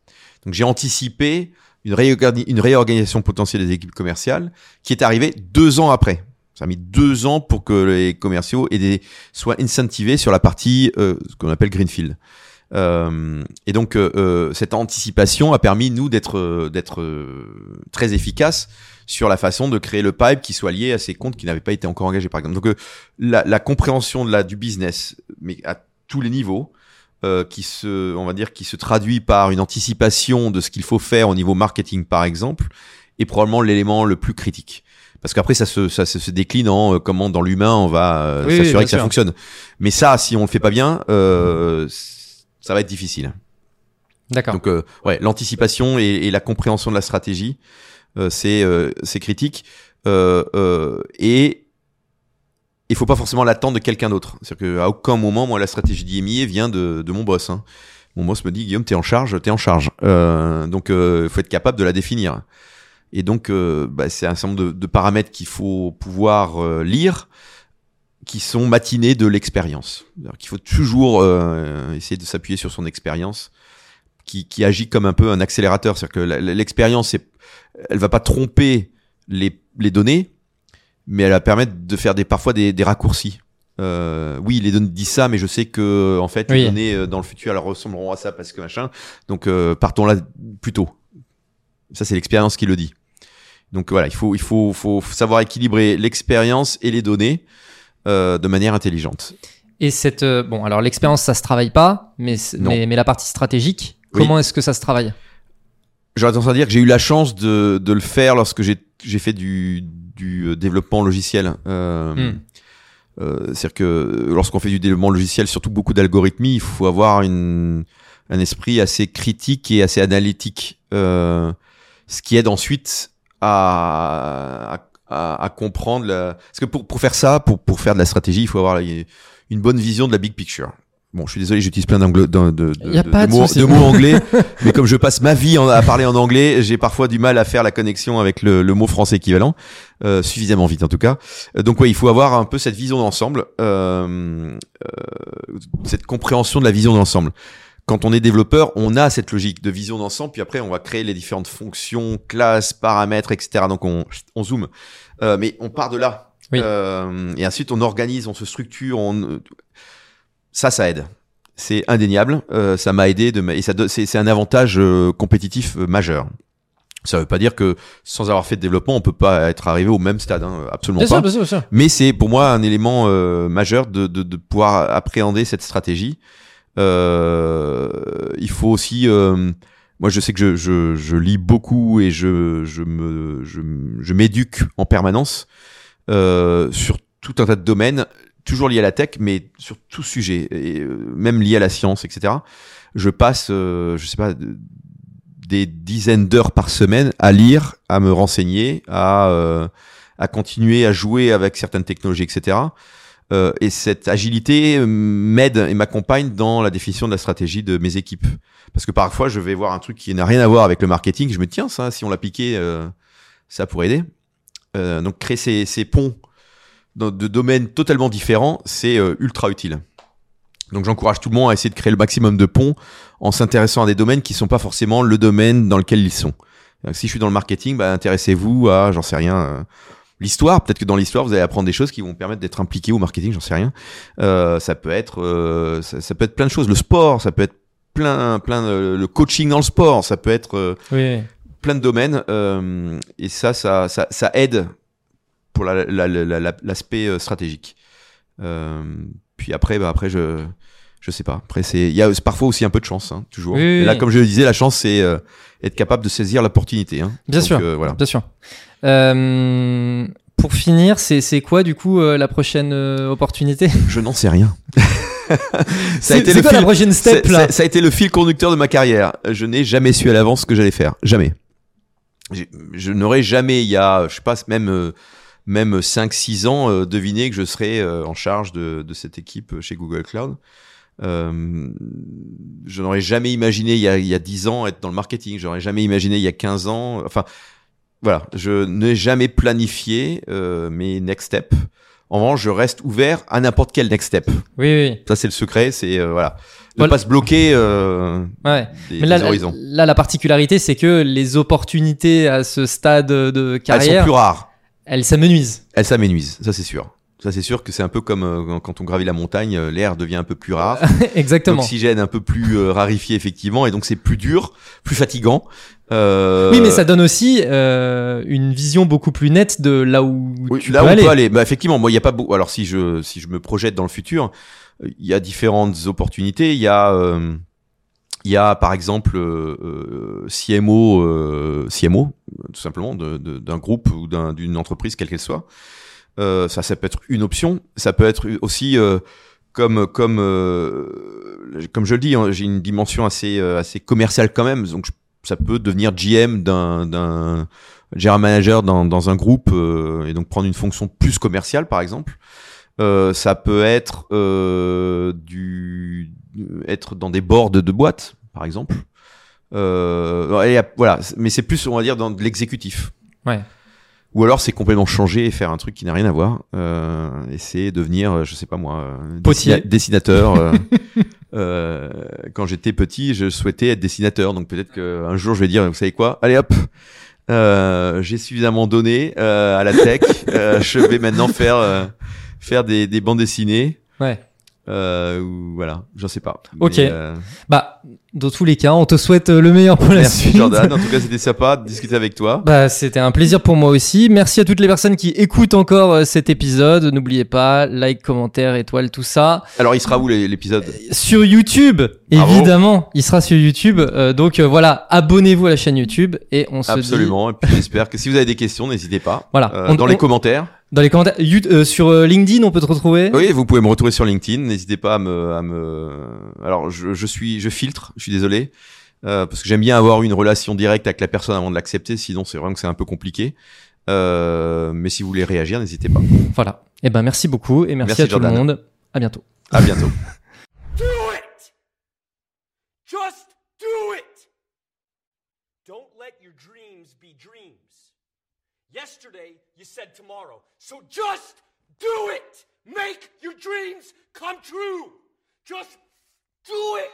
Donc j'ai anticipé une, réorgani- une réorganisation potentielle des équipes commerciales qui est arrivée deux ans après. Ça a mis deux ans pour que les commerciaux soient incentivés sur la partie euh, ce qu'on appelle greenfield. Euh, et donc euh, euh, cette anticipation a permis nous d'être euh, d'être euh, très efficaces sur la façon de créer le pipe qui soit lié à ces comptes qui n'avaient pas été encore engagés par exemple. Donc euh, la, la compréhension de la du business, mais à tous les niveaux, euh, qui se, on va dire, qui se traduit par une anticipation de ce qu'il faut faire au niveau marketing, par exemple, est probablement l'élément le plus critique. Parce qu'après, ça se, ça se décline en comment dans l'humain on va Oui, s'assurer que ça sûr. fonctionne. Mais ça, si on le fait pas bien, euh, ça va être difficile. D'accord. Donc, euh, ouais, l'anticipation et, et la compréhension de la stratégie, euh, c'est euh, c'est critique. Euh, et il faut pas forcément l'attendre de quelqu'un d'autre. C'est-à-dire qu'à aucun moment, moi, la stratégie d'IMIA vient de, de mon boss. Hein. Mon boss me dit, Guillaume, t'es en charge, t'es en charge. Donc, il faut être capable de la définir. Et donc, bah, c'est un certain nombre de, de paramètres qu'il faut pouvoir lire qui sont matinés de l'expérience. Qu'il faut toujours euh, essayer de s'appuyer sur son expérience qui, qui agit comme un peu un accélérateur. C'est-à-dire que l'expérience, elle va pas tromper les, les données, mais elle va permettre de faire des, parfois des, des raccourcis. Euh, oui, les données disent ça, mais je sais que en fait, Oui. les données euh, dans le futur elles ressembleront à ça parce que machin. Donc, euh, partons là plus tôt. Ça, c'est l'expérience qui le dit. Donc voilà, il faut, il faut, faut savoir équilibrer l'expérience et les données euh, de manière intelligente. Et cette. euh, bon, alors l'expérience, ça se travaille pas, mais, mais, mais la partie stratégique, Oui. comment est-ce que ça se travaille? J'aurais tendance à dire que j'ai eu la chance de, de le faire lorsque j'ai fait du, du euh, développement logiciel. Euh, Hmm. C'est-à-dire que lorsqu'on fait du développement logiciel, surtout beaucoup d'algorithmie, il faut avoir une, un esprit assez critique et assez analytique, ce qui aide ensuite à, à, à- comprendre. La... Parce que pour, pour faire ça, pour, pour faire de la stratégie, il faut avoir une bonne vision de la big picture. Bon, je suis désolé, j'utilise plein d'anglo- de, de, de, de- mots, de mots anglais, [laughs] mais comme je passe ma vie en- à parler en anglais, j'ai parfois du mal à faire la connexion avec le, le mot français équivalent, euh, suffisamment vite en tout cas. Euh, donc ouais, il faut avoir un peu cette vision d'ensemble, euh, euh, cette compréhension de la vision d'ensemble. Quand on est développeur, on a cette logique de vision d'ensemble, puis après on va créer les différentes fonctions, classes, paramètres, etc. Donc on, on zoome, Euh, mais on part de là. Oui. Euh, et ensuite on organise, on se structure, on... ça, ça aide. C'est indéniable. Euh, ça m'a aidé de et ça c'est un avantage euh, compétitif euh, majeur. Ça veut pas dire que sans avoir fait de développement, on peut pas être arrivé au même stade, hein, absolument Bien pas. sûr, bien sûr, bien sûr. Mais c'est pour moi un élément euh, majeur de, de, de pouvoir appréhender cette stratégie. Euh, il faut aussi, euh, moi je sais que je, je, je lis beaucoup et je, je me, je, m'éduque en permanence euh, sur tout un tas de domaines, toujours liés à la tech, mais sur tout sujet, et euh, même liés à la science, etc. Je passe, euh, je sais pas, de- des dizaines d'heures par semaine à lire, à me renseigner, à euh, à continuer à jouer avec certaines technologies, etc. Euh, et cette agilité euh, m'aide et m'accompagne dans la définition de la stratégie de mes équipes. Parce que parfois, je vais voir un truc qui n'a rien à voir avec le marketing, je me tiens, ça, si on l'appliquait, euh, ça pourrait aider. Euh, donc, créer ces, ponts dans de domaines totalement différents, c'est ultra utile. Donc, j'encourage tout le monde à essayer de créer le maximum de ponts en s'intéressant à des domaines qui sont pas forcément le domaine dans lequel ils sont. Si je suis dans le marketing, bah, intéressez-vous à, j'en sais rien, l'histoire. Peut-être que dans l'histoire, vous allez apprendre des choses qui vont permettre d'être impliqué au marketing, j'en sais rien. Euh, ça peut être, euh, ça, ça peut être plein de choses. Le sport, ça peut être plein, plein de- le coaching dans le sport, ça peut être euh, Oui. plein de domaines. et ça, ça, ça, ça aide pour la- la- la- la- la- l'aspect stratégique. Puis après, bah après, je, je sais pas. Après, c'est, il y a parfois aussi un peu de chance, hein, toujours. Oui, oui, Et là, comme je le disais, la chance, c'est être capable de saisir l'opportunité. Hein. Bien Donc, sûr. voilà. Bien sûr. Euh, pour finir, c'est quoi du coup euh, la prochaine euh, opportunité? Je n'en sais rien. [laughs] ça a C'est été le quoi la fil- prochaine step là? ça, ça a été le fil conducteur de ma carrière. Je n'ai jamais su à l'avance ce que j'allais faire. Jamais. Je n'aurais jamais, il y a, je sais pas, même, même 5-6 ans, deviné que je serais en charge de, de cette équipe chez Google Cloud. Euh, je n'aurais jamais imaginé il y, a, il y a 10 ans être dans le marketing. J'aurais jamais imaginé il y a 15 ans. Enfin, voilà, je n'ai jamais planifié euh, mes next steps. En revanche, je reste ouvert à n'importe quel next step. Oui, oui. Ça, c'est le secret, c'est euh, voilà, ne Voilà. pas se bloquer euh, Ouais. des, Mais là, des horizons. là, la particularité, c'est que les opportunités à ce stade de Elles sont carrière, plus rares. elles s'amenuisent. Elles s'amenuisent, ça c'est sûr. Ça c'est sûr que c'est un peu comme euh, quand on gravit la montagne, euh, l'air devient un peu plus rare, [laughs] Exactement. l'oxygène un peu plus euh, rarifié effectivement, et donc c'est plus dur, plus fatigant. Oui, mais ça donne aussi une vision beaucoup plus nette de là où oui, tu là peux où aller. peut aller. Bah, effectivement, moi il y a pas beau. Alors si je si je me projette dans le futur, il y a différentes opportunités. Il y a il y a par exemple euh, CMO, euh, CMO tout simplement d'un groupe ou d'un- d'une entreprise quelle qu'elle soit. Euh, ça, ça peut être une option. Ça peut être aussi euh, comme comme euh, comme je le dis, hein, j'ai une dimension assez euh, assez commerciale quand même. Donc ça peut devenir GM d'un d'un general manager dans dans un groupe euh, et donc prendre une fonction plus commerciale par exemple. Ça peut être du être dans des boards de boîtes par exemple. Euh, voilà, mais c'est plus on va dire dans l'exécutif. Ouais. Ou alors c'est complètement changer et faire un truc qui n'a rien à voir. Euh, et c'est devenir, euh, je sais pas moi, euh, Potier. dessinateur. euh, [laughs] euh, quand j'étais petit, je souhaitais être dessinateur. Donc peut-être qu'un jour je vais dire, vous savez quoi? Allez hop, euh, j'ai suffisamment donné euh, à la tech. [laughs] euh, je vais maintenant faire euh, faire des, des bandes dessinées. Ouais. Euh, ou voilà, j'en sais pas. Ok. Euh, Bah, dans tous les cas, on te souhaite euh, le meilleur pour la merci suite. Jordan. En tout cas, c'était sympa de discuter avec toi. Bah, c'était un plaisir pour moi aussi. Merci à toutes les personnes qui écoutent encore euh, cet épisode. N'oubliez pas, like, commentaire, étoile, tout ça. Alors, il sera où l'é- l'épisode? Sur YouTube, évidemment, il sera sur YouTube. Euh, donc voilà, abonnez-vous à la chaîne YouTube et on se dit Absolument. Et puis j'espère que si vous avez des questions, n'hésitez pas. Voilà. On- dans on- les commentaires. Dans les commentaires You- euh, sur euh, LinkedIn, on peut te retrouver? Oui, vous pouvez me retrouver sur LinkedIn. N'hésitez pas à me, à me. Alors, je, je suis, je filtre. Je suis désolé euh, parce que j'aime bien avoir une relation directe avec la personne avant de l'accepter. Sinon, c'est vraiment que c'est un peu compliqué. Euh, mais si vous voulez réagir, n'hésitez pas. Voilà. Et ben merci beaucoup et merci, Merci, à tout le monde. À bientôt. À bientôt. [laughs] Do it! Just do it! Don't let your dreams be dreams. Yesterday, you said tomorrow. So just do it! Make your dreams come true! Just do it!